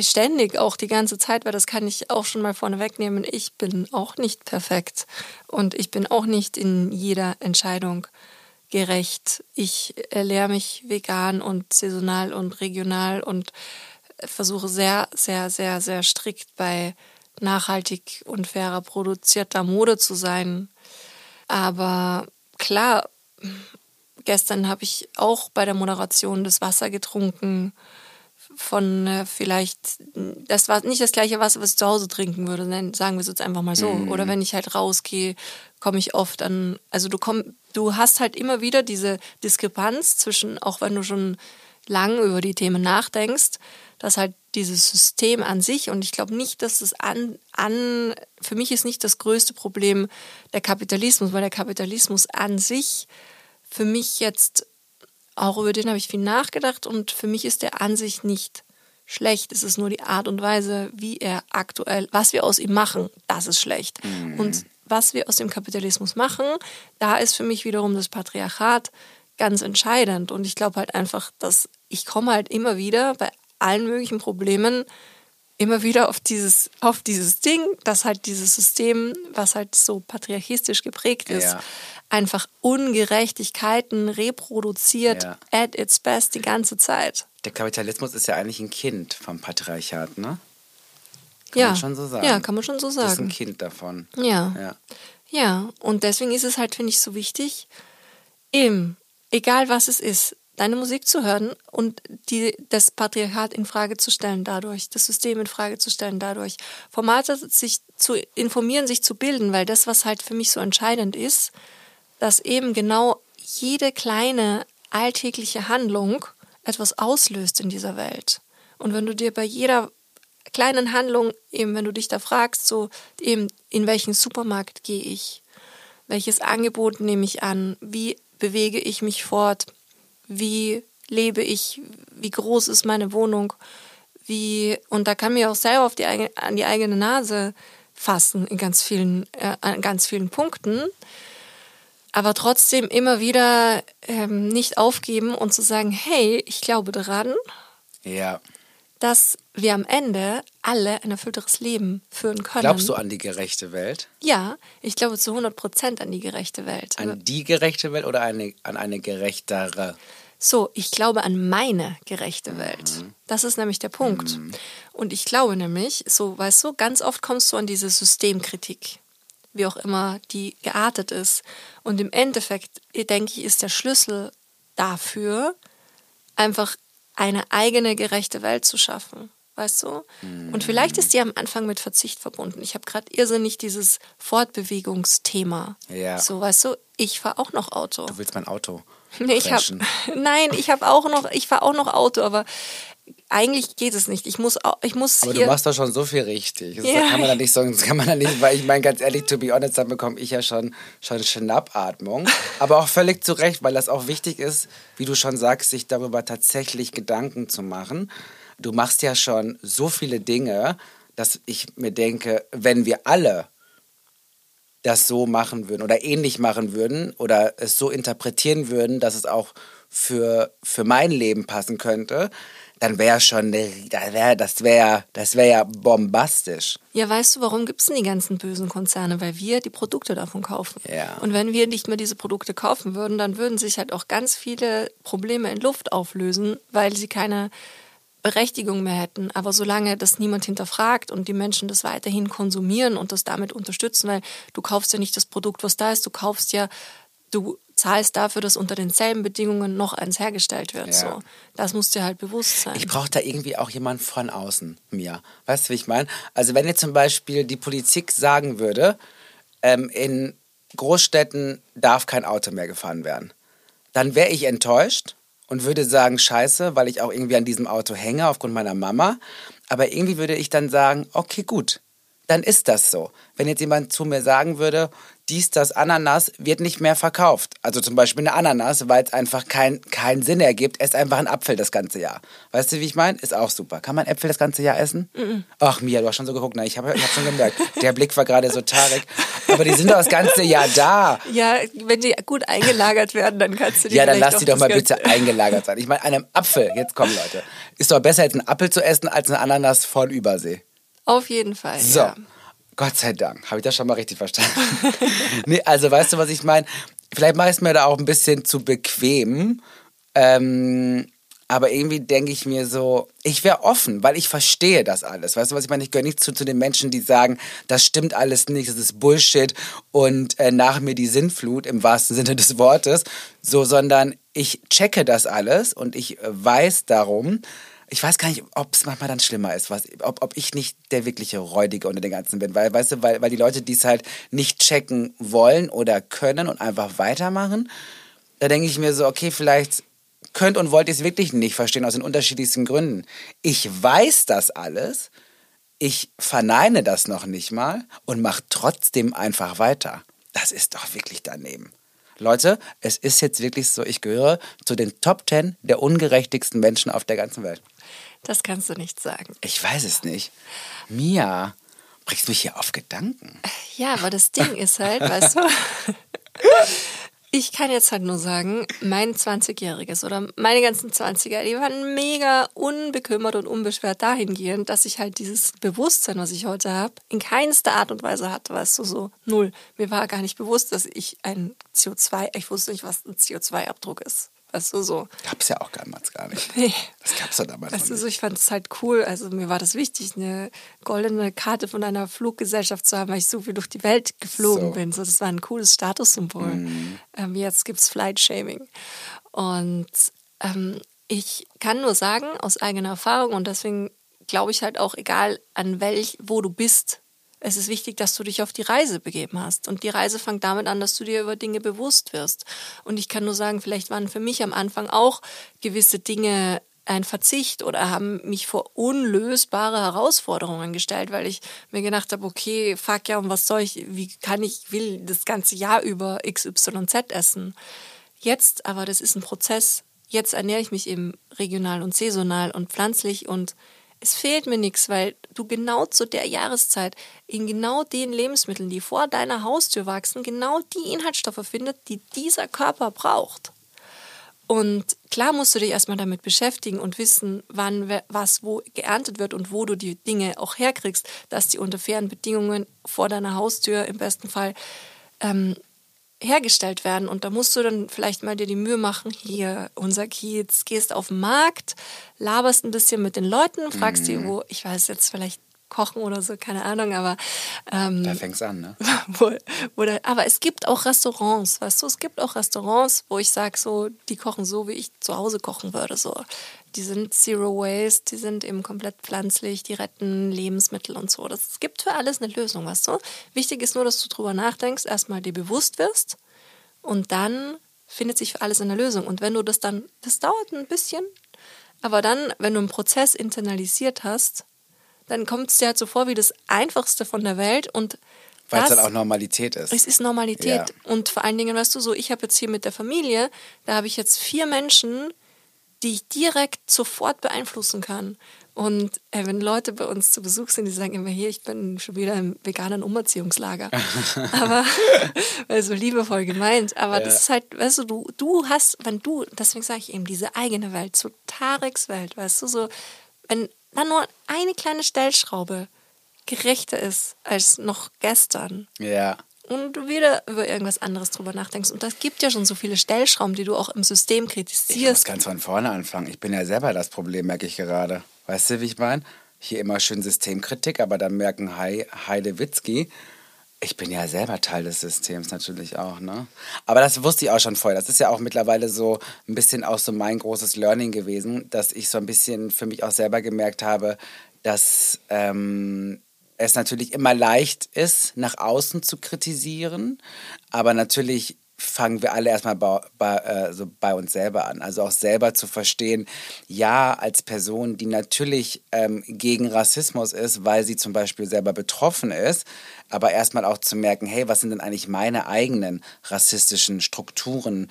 ständig auch die ganze Zeit, weil das kann ich auch schon mal vorne wegnehmen. Ich bin auch nicht perfekt und ich bin auch nicht in jeder Entscheidung gerecht. Ich ernähre mich vegan und saisonal und regional und versuche sehr, sehr, sehr, sehr strikt bei nachhaltig und fairer produzierter Mode zu sein. Aber klar, gestern habe ich auch bei der Moderation das Wasser getrunken von äh, vielleicht, das war nicht das gleiche Wasser, was ich zu Hause trinken würde, nein, sagen wir es jetzt einfach mal so. Mhm. Oder wenn ich halt rausgehe, komme ich oft an, also du komm, du hast halt immer wieder diese Diskrepanz zwischen, auch wenn du schon lang über die Themen nachdenkst, dass halt dieses System an sich, und ich glaube nicht, dass es an, an, für mich ist nicht das größte Problem der Kapitalismus, weil der Kapitalismus an sich für mich jetzt auch über den habe ich viel nachgedacht und für mich ist der an sich nicht schlecht. Es ist nur die Art und Weise, wie er aktuell, was wir aus ihm machen, das ist schlecht. Mhm. Und was wir aus dem Kapitalismus machen, da ist für mich wiederum das Patriarchat ganz entscheidend. Und ich glaube halt einfach, dass ich komme halt immer wieder bei allen möglichen Problemen immer wieder auf dieses, auf dieses Ding, dass halt dieses System, was halt so patriarchistisch geprägt ist, ja einfach Ungerechtigkeiten reproduziert ja. at its best die ganze Zeit. Der Kapitalismus ist ja eigentlich ein Kind vom Patriarchat, ne? Kann ja. man schon so sagen. Ja, kann man schon so sagen. Das ist ein Kind davon. Ja. Ja, ja. und deswegen ist es halt, finde ich, so wichtig, eben, egal was es ist, deine Musik zu hören und die, das Patriarchat in Frage zu stellen dadurch, das System in Frage zu stellen dadurch, Formate sich zu informieren, sich zu bilden, weil das, was halt für mich so entscheidend ist, dass eben genau jede kleine alltägliche Handlung etwas auslöst in dieser Welt. Und wenn du dir bei jeder kleinen Handlung, eben wenn du dich da fragst, so eben in welchen Supermarkt gehe ich, welches Angebot nehme ich an, wie bewege ich mich fort, wie lebe ich, wie groß ist meine Wohnung, wie, und da kann mir auch selber auf die, an die eigene Nase fassen in ganz vielen, äh, an ganz vielen Punkten aber trotzdem immer wieder ähm, nicht aufgeben und zu sagen, hey, ich glaube daran, ja. Dass wir am Ende alle ein erfüllteres Leben führen können. Glaubst du an die gerechte Welt? Ja, ich glaube zu 100 Prozent an die gerechte Welt. An die gerechte Welt oder eine, an eine gerechtere? So, ich glaube an meine gerechte mhm. Welt. Das ist nämlich der Punkt. Mhm. Und ich glaube nämlich, so, weißt du, ganz oft kommst du an diese Systemkritik wie auch immer die geartet ist. Und im Endeffekt, denke ich, ist der Schlüssel dafür, einfach eine eigene gerechte Welt zu schaffen. Weißt du? Und vielleicht ist die am Anfang mit Verzicht verbunden. Ich habe gerade irrsinnig dieses Fortbewegungsthema. Ja. So, weißt du, ich fahre auch noch Auto. Du willst mein Auto. Nee, ich hab, nein, ich habe auch noch, ich fahre auch noch Auto, aber eigentlich geht es nicht. Ich muss, ich muss Aber du machst doch schon so viel richtig. Das ja. kann man da nicht sagen, das kann man da nicht, weil ich meine, ganz ehrlich, to be honest, dann bekomme ich ja schon, schon Schnappatmung. Aber auch völlig zu Recht, weil das auch wichtig ist, wie du schon sagst, sich darüber tatsächlich Gedanken zu machen. Du machst ja schon so viele Dinge, dass ich mir denke, wenn wir alle das so machen würden oder ähnlich machen würden oder es so interpretieren würden, dass es auch für, für mein Leben passen könnte, dann wäre schon, wär, das wäre das wär ja bombastisch. Ja, weißt du, warum gibt es denn die ganzen bösen Konzerne? Weil wir die Produkte davon kaufen. Ja. Und wenn wir nicht mehr diese Produkte kaufen würden, dann würden sich halt auch ganz viele Probleme in Luft auflösen, weil sie keine Berechtigung mehr hätten. Aber solange das niemand hinterfragt und die Menschen das weiterhin konsumieren und das damit unterstützen, weil du kaufst ja nicht das Produkt, was da ist, du kaufst ja, du zahlst dafür, dass unter denselben Bedingungen noch eins hergestellt wird. Ja. So. Das muss dir halt bewusst sein. Ich brauche da irgendwie auch jemanden von außen mir. Weißt du, wie ich meine? Also wenn jetzt zum Beispiel die Politik sagen würde, ähm, in Großstädten darf kein Auto mehr gefahren werden, dann wäre ich enttäuscht und würde sagen, scheiße, weil ich auch irgendwie an diesem Auto hänge aufgrund meiner Mama. Aber irgendwie würde ich dann sagen, okay, gut, dann ist das so. Wenn jetzt jemand zu mir sagen würde, dies, das Ananas wird nicht mehr verkauft. Also zum Beispiel eine Ananas, weil es einfach keinen keinen Sinn ergibt. Esst einfach einen Apfel das ganze Jahr. Weißt du, wie ich meine? Ist auch super. Kann man Äpfel das ganze Jahr essen? Ach, Mia, du hast schon so geguckt. Na, ich habe ich hab schon gemerkt. Der Blick war gerade so tarig. Aber die sind doch das ganze Jahr da. ja, wenn die gut eingelagert werden, dann kannst du die Ja, dann lass die doch mal bitte eingelagert sein. Ich meine, einem Apfel, jetzt kommen Leute, ist doch besser, jetzt einen Apfel zu essen, als eine Ananas von Übersee. Auf jeden Fall. So. Ja. Gott sei Dank. Habe ich das schon mal richtig verstanden? nee, also weißt du, was ich meine? Vielleicht mache ich es mir da auch ein bisschen zu bequem. Ähm, aber irgendwie denke ich mir so, ich wäre offen, weil ich verstehe das alles. Weißt du, was ich meine? Ich gehöre nicht zu, zu den Menschen, die sagen, das stimmt alles nicht, das ist Bullshit und äh, nach mir die Sinnflut im wahrsten Sinne des Wortes. So, sondern ich checke das alles und ich äh, weiß darum, ich weiß gar nicht, ob es manchmal dann schlimmer ist, was, ob, ob ich nicht der wirkliche Räudige unter den Ganzen bin. Weil, weißt du, weil, weil die Leute, die es halt nicht checken wollen oder können und einfach weitermachen, da denke ich mir so, okay, vielleicht könnt und wollt ihr es wirklich nicht verstehen aus den unterschiedlichsten Gründen. Ich weiß das alles, ich verneine das noch nicht mal und mache trotzdem einfach weiter. Das ist doch wirklich daneben. Leute, es ist jetzt wirklich so, ich gehöre zu den Top 10 der ungerechtigsten Menschen auf der ganzen Welt. Das kannst du nicht sagen. Ich weiß es nicht. Mia, bringst mich hier auf Gedanken. Ja, aber das Ding ist halt, weißt du, ich kann jetzt halt nur sagen, mein 20-Jähriges oder meine ganzen 20er, die waren mega unbekümmert und unbeschwert dahingehend, dass ich halt dieses Bewusstsein, was ich heute habe, in keinster Art und Weise hatte, weißt du, so null. Mir war gar nicht bewusst, dass ich ein CO2, ich wusste nicht, was ein CO2-Abdruck ist. Weißt du, so. Gab's ja auch damals gar nicht. Nee. Das gab's ja damals Weißt du, nicht. so, ich fand es halt cool. Also mir war das wichtig, eine goldene Karte von einer Fluggesellschaft zu haben, weil ich so viel durch die Welt geflogen So. bin. So, das war ein cooles Statussymbol. Mhm. Ähm, jetzt gibt's Flight Shaming. Und ähm, ich kann nur sagen, aus eigener Erfahrung, und deswegen glaube ich halt auch, egal an welch, wo du bist, es ist wichtig, dass du dich auf die Reise begeben hast. Und die Reise fängt damit an, dass du dir über Dinge bewusst wirst. Und ich kann nur sagen, vielleicht waren für mich am Anfang auch gewisse Dinge ein Verzicht oder haben mich vor unlösbare Herausforderungen gestellt, weil ich mir gedacht habe, okay, fuck ja, und was soll ich, wie kann ich, will das ganze Jahr über XYZ essen. Jetzt aber, das ist ein Prozess. Jetzt ernähre ich mich eben regional und saisonal und pflanzlich und es fehlt mir nichts, weil du genau zu der Jahreszeit in genau den Lebensmitteln, die vor deiner Haustür wachsen, genau die Inhaltsstoffe findet, die dieser Körper braucht. Und klar musst du dich erstmal damit beschäftigen und wissen, wann was wo geerntet wird und wo du die Dinge auch herkriegst, dass die unter fairen Bedingungen vor deiner Haustür im besten Fall ähm, hergestellt werden. Und da musst du dann vielleicht mal dir die Mühe machen, hier, unser Kiez, gehst auf den Markt, laberst ein bisschen mit den Leuten, fragst die, wo, ich weiß jetzt vielleicht kochen oder so, keine Ahnung, aber ähm, Da fängt's an, ne? wo, wo da, aber es gibt auch Restaurants, weißt du, es gibt auch Restaurants, wo ich sage, so, die kochen so, wie ich zu Hause kochen würde. So. Die sind Zero Waste, die sind eben komplett pflanzlich, die retten Lebensmittel und so. Das, es gibt für alles eine Lösung, weißt du. Wichtig ist nur, dass du drüber nachdenkst, erstmal dir bewusst wirst und dann findet sich für alles eine Lösung. Und wenn du das dann, das dauert ein bisschen, aber dann, wenn du einen Prozess internalisiert hast, dann kommt es dir halt so vor wie das Einfachste von der Welt und Weil es dann auch Normalität ist. es ist Normalität. Ja. Und vor allen Dingen, weißt du, so, ich habe jetzt hier mit der Familie, da habe ich jetzt vier Menschen, die ich direkt sofort beeinflussen kann. Und äh, wenn Leute bei uns zu Besuch sind, die sagen immer hier, ich bin schon wieder im veganen Umerziehungslager. aber, also liebevoll gemeint. Aber ja. das ist halt, weißt du, du, du hast, wenn du, deswegen sage ich eben, diese eigene Welt, so Tareks Welt, weißt du, so, wenn dann nur eine kleine Stellschraube gerechter ist als noch gestern. Ja und du wieder über irgendwas anderes drüber nachdenkst. Und das gibt ja schon so viele Stellschrauben, die du auch im System kritisierst. Ich muss ganz von vorne anfangen. Ich bin ja selber das Problem, merke ich gerade. Weißt du, wie ich meine? Hier immer schön Systemkritik, aber dann merken Heide Witzki, ich bin ja selber Teil des Systems natürlich auch, ne? Aber das wusste ich auch schon vorher. Das ist ja auch mittlerweile so ein bisschen auch so mein großes Learning gewesen, dass ich so ein bisschen für mich auch selber gemerkt habe, dass ähm, es natürlich immer leicht ist, nach außen zu kritisieren, aber natürlich fangen wir alle erstmal bei, bei, äh, bei uns selber an. Also auch selber zu verstehen, ja, als Person, die natürlich ähm, gegen Rassismus ist, weil sie zum Beispiel selber betroffen ist, aber erstmal auch zu merken, hey, was sind denn eigentlich meine eigenen rassistischen Strukturen?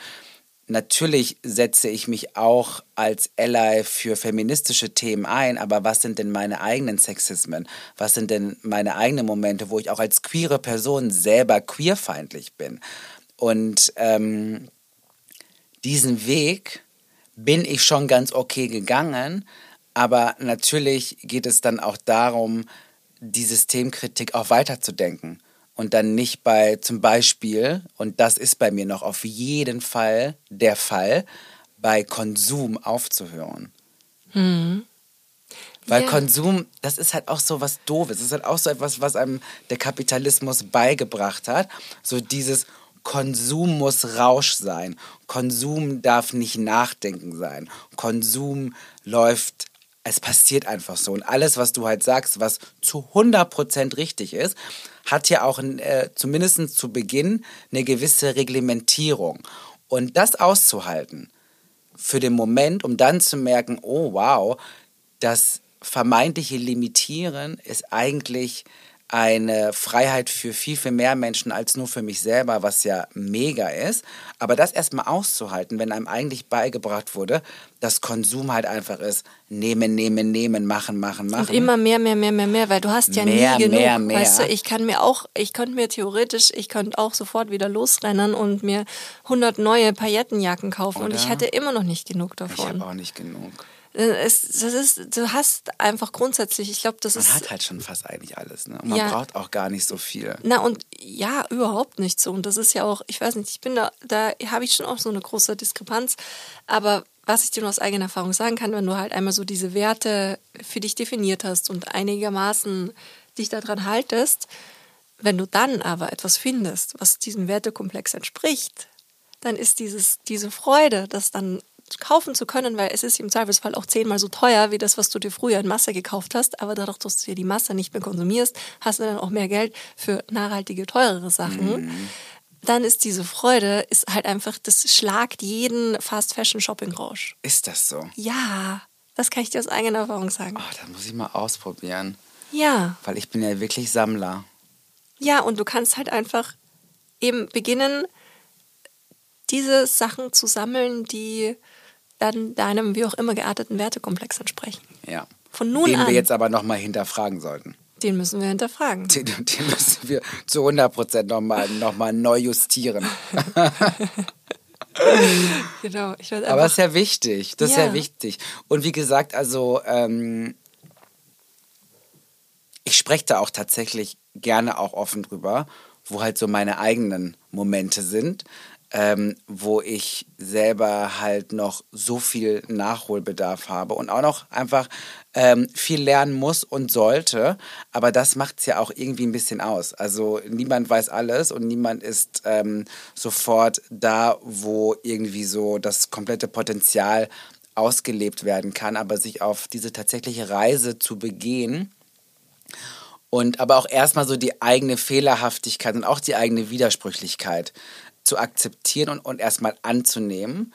Natürlich setze ich mich auch als Ally für feministische Themen ein, aber was sind denn meine eigenen Sexismen? Was sind denn meine eigenen Momente, wo ich auch als queere Person selber queerfeindlich bin? Und ähm, diesen Weg bin ich schon ganz okay gegangen, aber natürlich geht es dann auch darum, die Systemkritik auch weiterzudenken und dann nicht bei zum Beispiel, und das ist bei mir noch auf jeden Fall der Fall, bei Konsum aufzuhören. Mhm. Weil yeah. Konsum, das ist halt auch so was Doofes. Das ist halt auch so etwas, was einem der Kapitalismus beigebracht hat. So dieses Konsum muss Rausch sein. Konsum darf nicht Nachdenken sein. Konsum läuft es passiert einfach so. Und alles, was du halt sagst, was zu 100% richtig ist, hat ja auch äh, zumindest zu Beginn eine gewisse Reglementierung. Und das auszuhalten für den Moment, um dann zu merken, oh wow, das vermeintliche Limitieren ist eigentlich eine Freiheit für viel, viel mehr Menschen als nur für mich selber, was ja mega ist. Aber das erstmal auszuhalten, wenn einem eigentlich beigebracht wurde, dass Konsum halt einfach ist, nehmen, nehmen, nehmen, machen, machen, machen. Und immer mehr, mehr, mehr, mehr, mehr, weil du hast ja mehr, nie genug. Mehr, mehr. Weißt du, ich kann mir auch, ich könnte mir theoretisch, ich könnte auch sofort wieder losrennen und mir 100 neue Paillettenjacken kaufen Oder? und ich hätte immer noch nicht genug davon. Ich habe auch nicht genug. Äh, es, das ist, du hast einfach grundsätzlich, ich glaube, das Man ist. Man hat halt schon fast eigentlich alles, ne? Und man ja, braucht auch gar nicht so viel. Na und ja, überhaupt nicht so. Und das ist ja auch, ich weiß nicht, ich bin da, da habe ich schon auch so eine große Diskrepanz. Aber was ich dir nur aus eigener Erfahrung sagen kann, wenn du halt einmal so diese Werte für dich definiert hast und einigermaßen dich daran haltest, wenn du dann aber etwas findest, was diesem Wertekomplex entspricht, dann ist dieses, diese Freude, das dann kaufen zu können, weil es ist im Zweifelsfall auch zehnmal so teuer wie das, was du dir früher in Masse gekauft hast. Aber dadurch, dass du dir die Masse nicht mehr konsumierst, hast du dann auch mehr Geld für nachhaltige, teurere Sachen. Mhm. Dann ist diese Freude, ist halt einfach, das schlagt jeden Fast-Fashion-Shopping-Rausch. Ist das so? Ja, das kann ich dir aus eigener Erfahrung sagen. Oh, das muss ich mal ausprobieren. Ja. Weil ich bin ja wirklich Sammler. Ja, und du kannst halt einfach eben beginnen, diese Sachen zu sammeln, die dann deinem wie auch immer gearteten Wertekomplex entsprechen. Ja. Von nun den an. wir jetzt aber nochmal hinterfragen sollten. Den müssen wir hinterfragen. Den, den müssen wir zu 100 Prozent nochmal noch mal neu justieren. genau. Ich aber das ist ja wichtig. Das ja. ist ja wichtig. Und wie gesagt, also ähm, ich spreche da auch tatsächlich gerne auch offen drüber, wo halt so meine eigenen Momente sind ähm, wo ich selber halt noch so viel Nachholbedarf habe und auch noch einfach ähm, viel lernen muss und sollte. Aber das macht es ja auch irgendwie ein bisschen aus. Also niemand weiß alles und niemand ist ähm, sofort da, wo irgendwie so das komplette Potenzial ausgelebt werden kann, aber sich auf diese tatsächliche Reise zu begehen und aber auch erstmal so die eigene Fehlerhaftigkeit und auch die eigene Widersprüchlichkeit zu akzeptieren und, und erstmal anzunehmen.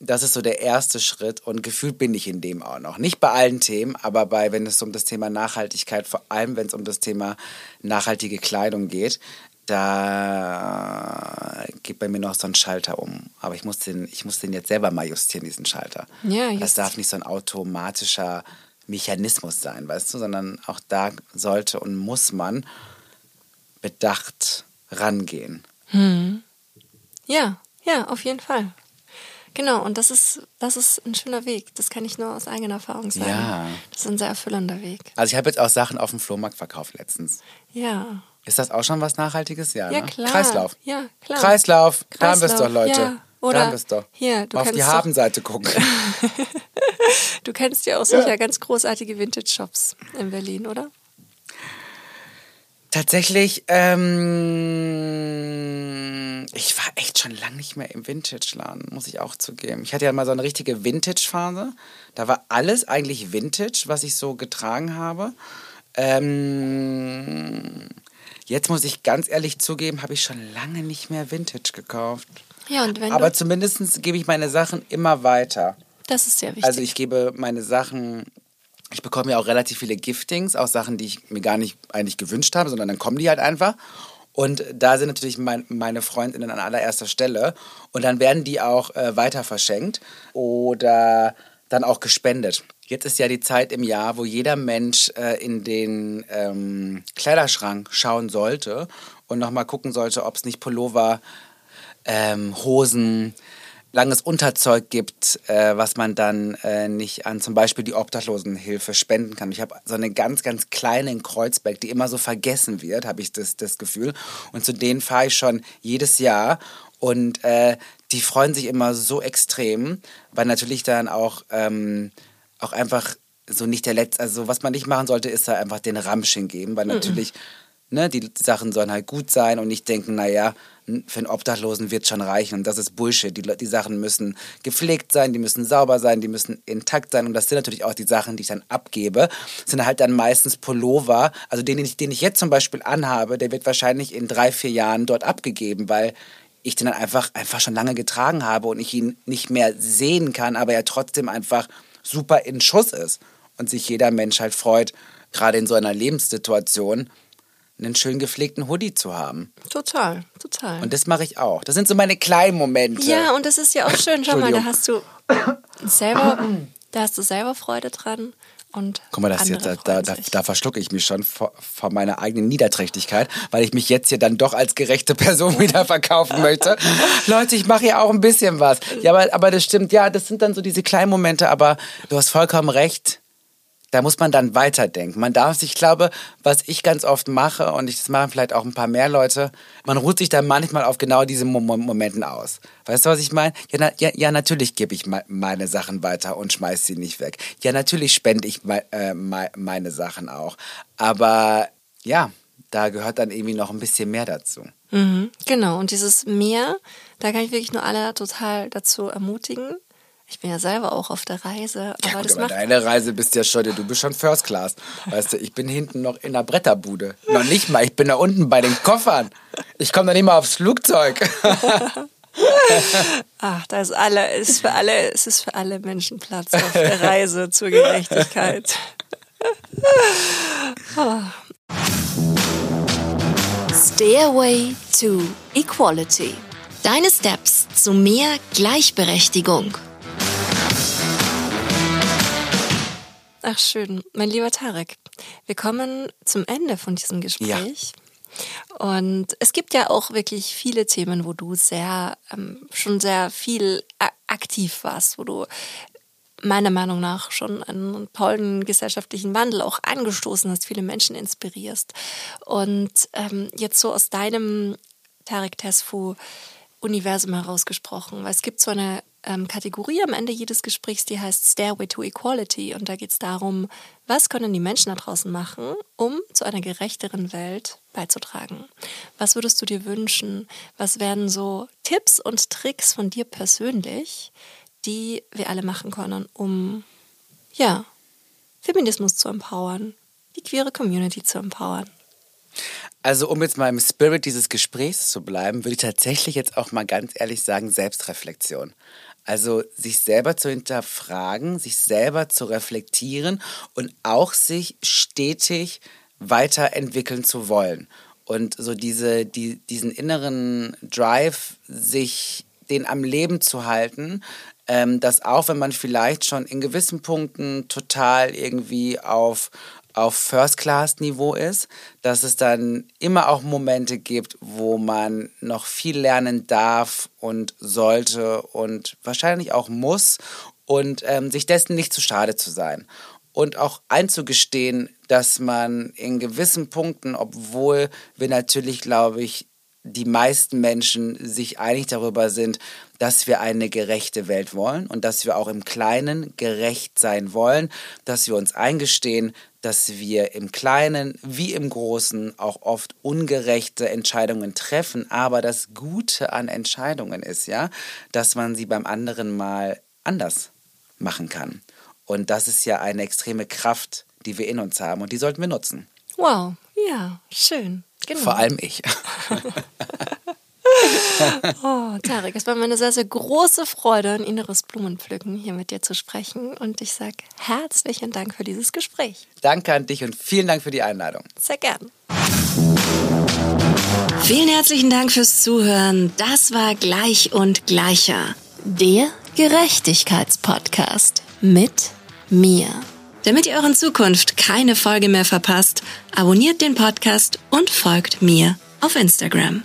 Das ist so der erste Schritt und gefühlt bin ich in dem auch noch. Nicht bei allen Themen, aber bei, wenn es um das Thema Nachhaltigkeit, vor allem wenn es um das Thema nachhaltige Kleidung geht, da geht bei mir noch so ein Schalter um. Aber ich muss den, ich muss den jetzt selber mal justieren, diesen Schalter. Ja, just. Das darf nicht so ein automatischer Mechanismus sein, weißt du, sondern auch da sollte und muss man bedacht rangehen. Hm. Ja, ja, auf jeden Fall. Genau, und das ist, das ist ein schöner Weg. Das kann ich nur aus eigener Erfahrung sagen. Ja. Das ist ein sehr erfüllender Weg. Also ich habe jetzt auch Sachen auf dem Flohmarkt verkauft letztens. Ja. Ist das auch schon was Nachhaltiges? Ja, Ja, ne? klar. Kreislauf. Ja, klar. Kreislauf. Da haben wir es Kreislauf, doch, Leute. ja. Oder da haben wir es doch. hier, du Mal auf die Habenseite gucken. Du kennst ja auch sicher ganz großartige Vintage-Shops in Berlin, oder? Tatsächlich, ähm, ich war echt schon lange nicht mehr im Vintage-Laden, muss ich auch zugeben. Ich hatte ja mal so eine richtige Vintage-Phase. Da war alles eigentlich Vintage, was ich so getragen habe. Ähm, jetzt muss ich ganz ehrlich zugeben, habe ich schon lange nicht mehr Vintage gekauft. Ja, und wenn Aber zumindest gebe ich meine Sachen immer weiter. das ist sehr wichtig. Also ich gebe meine Sachen, ich bekomme ja auch relativ viele Giftings, auch Sachen, die ich mir gar nicht eigentlich gewünscht habe, sondern dann kommen die halt einfach. Und da sind natürlich mein, meine Freundinnen an allererster Stelle. Und dann werden die auch äh, weiter verschenkt oder dann auch gespendet. Jetzt ist ja die Zeit im Jahr, wo jeder Mensch äh, in den ähm, Kleiderschrank schauen sollte und nochmal gucken sollte, ob es nicht Pullover, ähm, Hosen, langes Unterzeug gibt, äh, was man dann äh, nicht an zum Beispiel die Obdachlosenhilfe spenden kann. Ich habe so eine ganz, ganz kleine in Kreuzberg, die immer so vergessen wird, habe ich das, das Gefühl. Und zu denen fahre ich schon jedes Jahr. Und äh, die freuen sich immer so extrem, weil natürlich dann auch, ähm, auch einfach so nicht der letzte, also was man nicht machen sollte, ist da einfach den Ramsch hingeben, weil natürlich ne, die Sachen sollen halt gut sein und nicht denken, naja, für einen Obdachlosen wird schon reichen und das ist Bullshit. Die, die Sachen müssen gepflegt sein, die müssen sauber sein, die müssen intakt sein und das sind natürlich auch die Sachen, die ich dann abgebe. Das sind halt dann meistens Pullover, also den, den ich, den ich jetzt zum Beispiel anhabe, der wird wahrscheinlich in drei, vier Jahren dort abgegeben, weil ich den dann einfach, einfach schon lange getragen habe und ich ihn nicht mehr sehen kann, aber er trotzdem einfach super in Schuss ist und sich jeder Mensch halt freut, gerade in so einer Lebenssituation, einen schön gepflegten Hoodie zu haben. total, total. Und das mache ich auch. Das sind so meine kleinen Momente. ja, und das ist ja auch schön. Schau mal, da hast du selber, da hast du selber Freude dran. Und Guck mal, das jetzt, da, da, sich. da verschlucke ich mich schon vor, vor meiner eigenen Niederträchtigkeit, weil ich mich jetzt hier dann doch als gerechte Person wieder verkaufen möchte. Leute, ich mache hier auch ein bisschen was. Ja, aber, aber das stimmt, ja, das sind dann so diese kleinen Momente, aber du hast vollkommen recht. Da muss man dann weiterdenken. Man darf sich, ich glaube, was ich ganz oft mache, und das machen vielleicht auch ein paar mehr Leute, man ruht sich dann manchmal auf genau diese Mo Mo- Momenten aus. Weißt du, was ich meine? Ja, na, ja, ja, natürlich gebe ich me meine Sachen weiter und schmeiß sie nicht weg. Ja, natürlich spende ich me äh, me meine Sachen auch. Aber ja, da gehört dann irgendwie noch ein bisschen mehr dazu. Mhm, genau, und dieses Mehr, da kann ich wirklich nur alle total dazu ermutigen. Ich bin ja selber auch auf der Reise, aber Ja, gut, das aber macht deine Reise bist ja schon, du bist schon First Class. Weißt du, ich bin hinten noch in der Bretterbude. Noch nicht mal, ich bin da unten bei den Koffern. Ich komme noch nicht mal aufs Flugzeug. Ach, da ist alle, ist für alle, es ist für alle Menschen Platz auf der Reise zur Gerechtigkeit. Stairway to Equality. Deine Steps zu mehr Gleichberechtigung. Ach schön, mein lieber Tarek, wir kommen zum Ende von diesem Gespräch. Und es gibt ja auch wirklich viele Themen, wo du sehr ähm, schon sehr viel aktiv warst, wo du meiner Meinung nach schon einen tollen gesellschaftlichen Wandel auch angestoßen hast, viele Menschen inspirierst. Und ähm, jetzt so aus deinem Tarek Tesfu Universum herausgesprochen, weil es gibt so eine ähm, Kategorie am Ende jedes Gesprächs, die heißt Stairway to Equality. Und da geht es darum, was können die Menschen da draußen machen, um zu einer gerechteren Welt beizutragen. Was würdest du dir wünschen? Was wären so Tipps und Tricks von dir persönlich, die wir alle machen können, um ja, Feminismus zu empowern, die queere Community zu empowern? Also um jetzt mal im Spirit dieses Gesprächs zu bleiben, würde ich tatsächlich jetzt auch mal ganz ehrlich sagen, Selbstreflexion. Also sich selber zu hinterfragen, sich selber zu reflektieren und auch sich stetig weiterentwickeln zu wollen. Und so diese, die, diesen inneren Drive, sich den am Leben zu halten, ähm, dass auch wenn man vielleicht schon in gewissen Punkten total irgendwie auf auf First-Class-Niveau ist, dass es dann immer auch Momente gibt, wo man noch viel lernen darf und sollte und wahrscheinlich auch muss und ähm, sich dessen nicht zu schade zu sein. Und auch einzugestehen, dass man in gewissen Punkten, obwohl wir natürlich, glaube ich, die meisten Menschen sich einig darüber sind, dass wir eine gerechte Welt wollen und dass wir auch im Kleinen gerecht sein wollen, dass wir uns eingestehen, dass wir im Kleinen wie im Großen auch oft ungerechte Entscheidungen treffen, aber das Gute an Entscheidungen ist ja, dass man sie beim anderen mal anders machen kann. Und das ist ja eine extreme Kraft, die wir in uns haben und die sollten wir nutzen. Wow, ja, schön. Genau. Vor allem ich. oh, Tarek, es war mir eine sehr, sehr große Freude, ein inneres Blumenpflücken hier mit dir zu sprechen. Und ich sage herzlichen Dank für dieses Gespräch. Danke an dich und vielen Dank für die Einladung. Sehr gern. Vielen herzlichen Dank fürs Zuhören. Das war Gleich und Gleicher. Der Gerechtigkeitspodcast mit mir. Damit ihr euren Zukunft keine Folge mehr verpasst, abonniert den Podcast und folgt mir auf Instagram.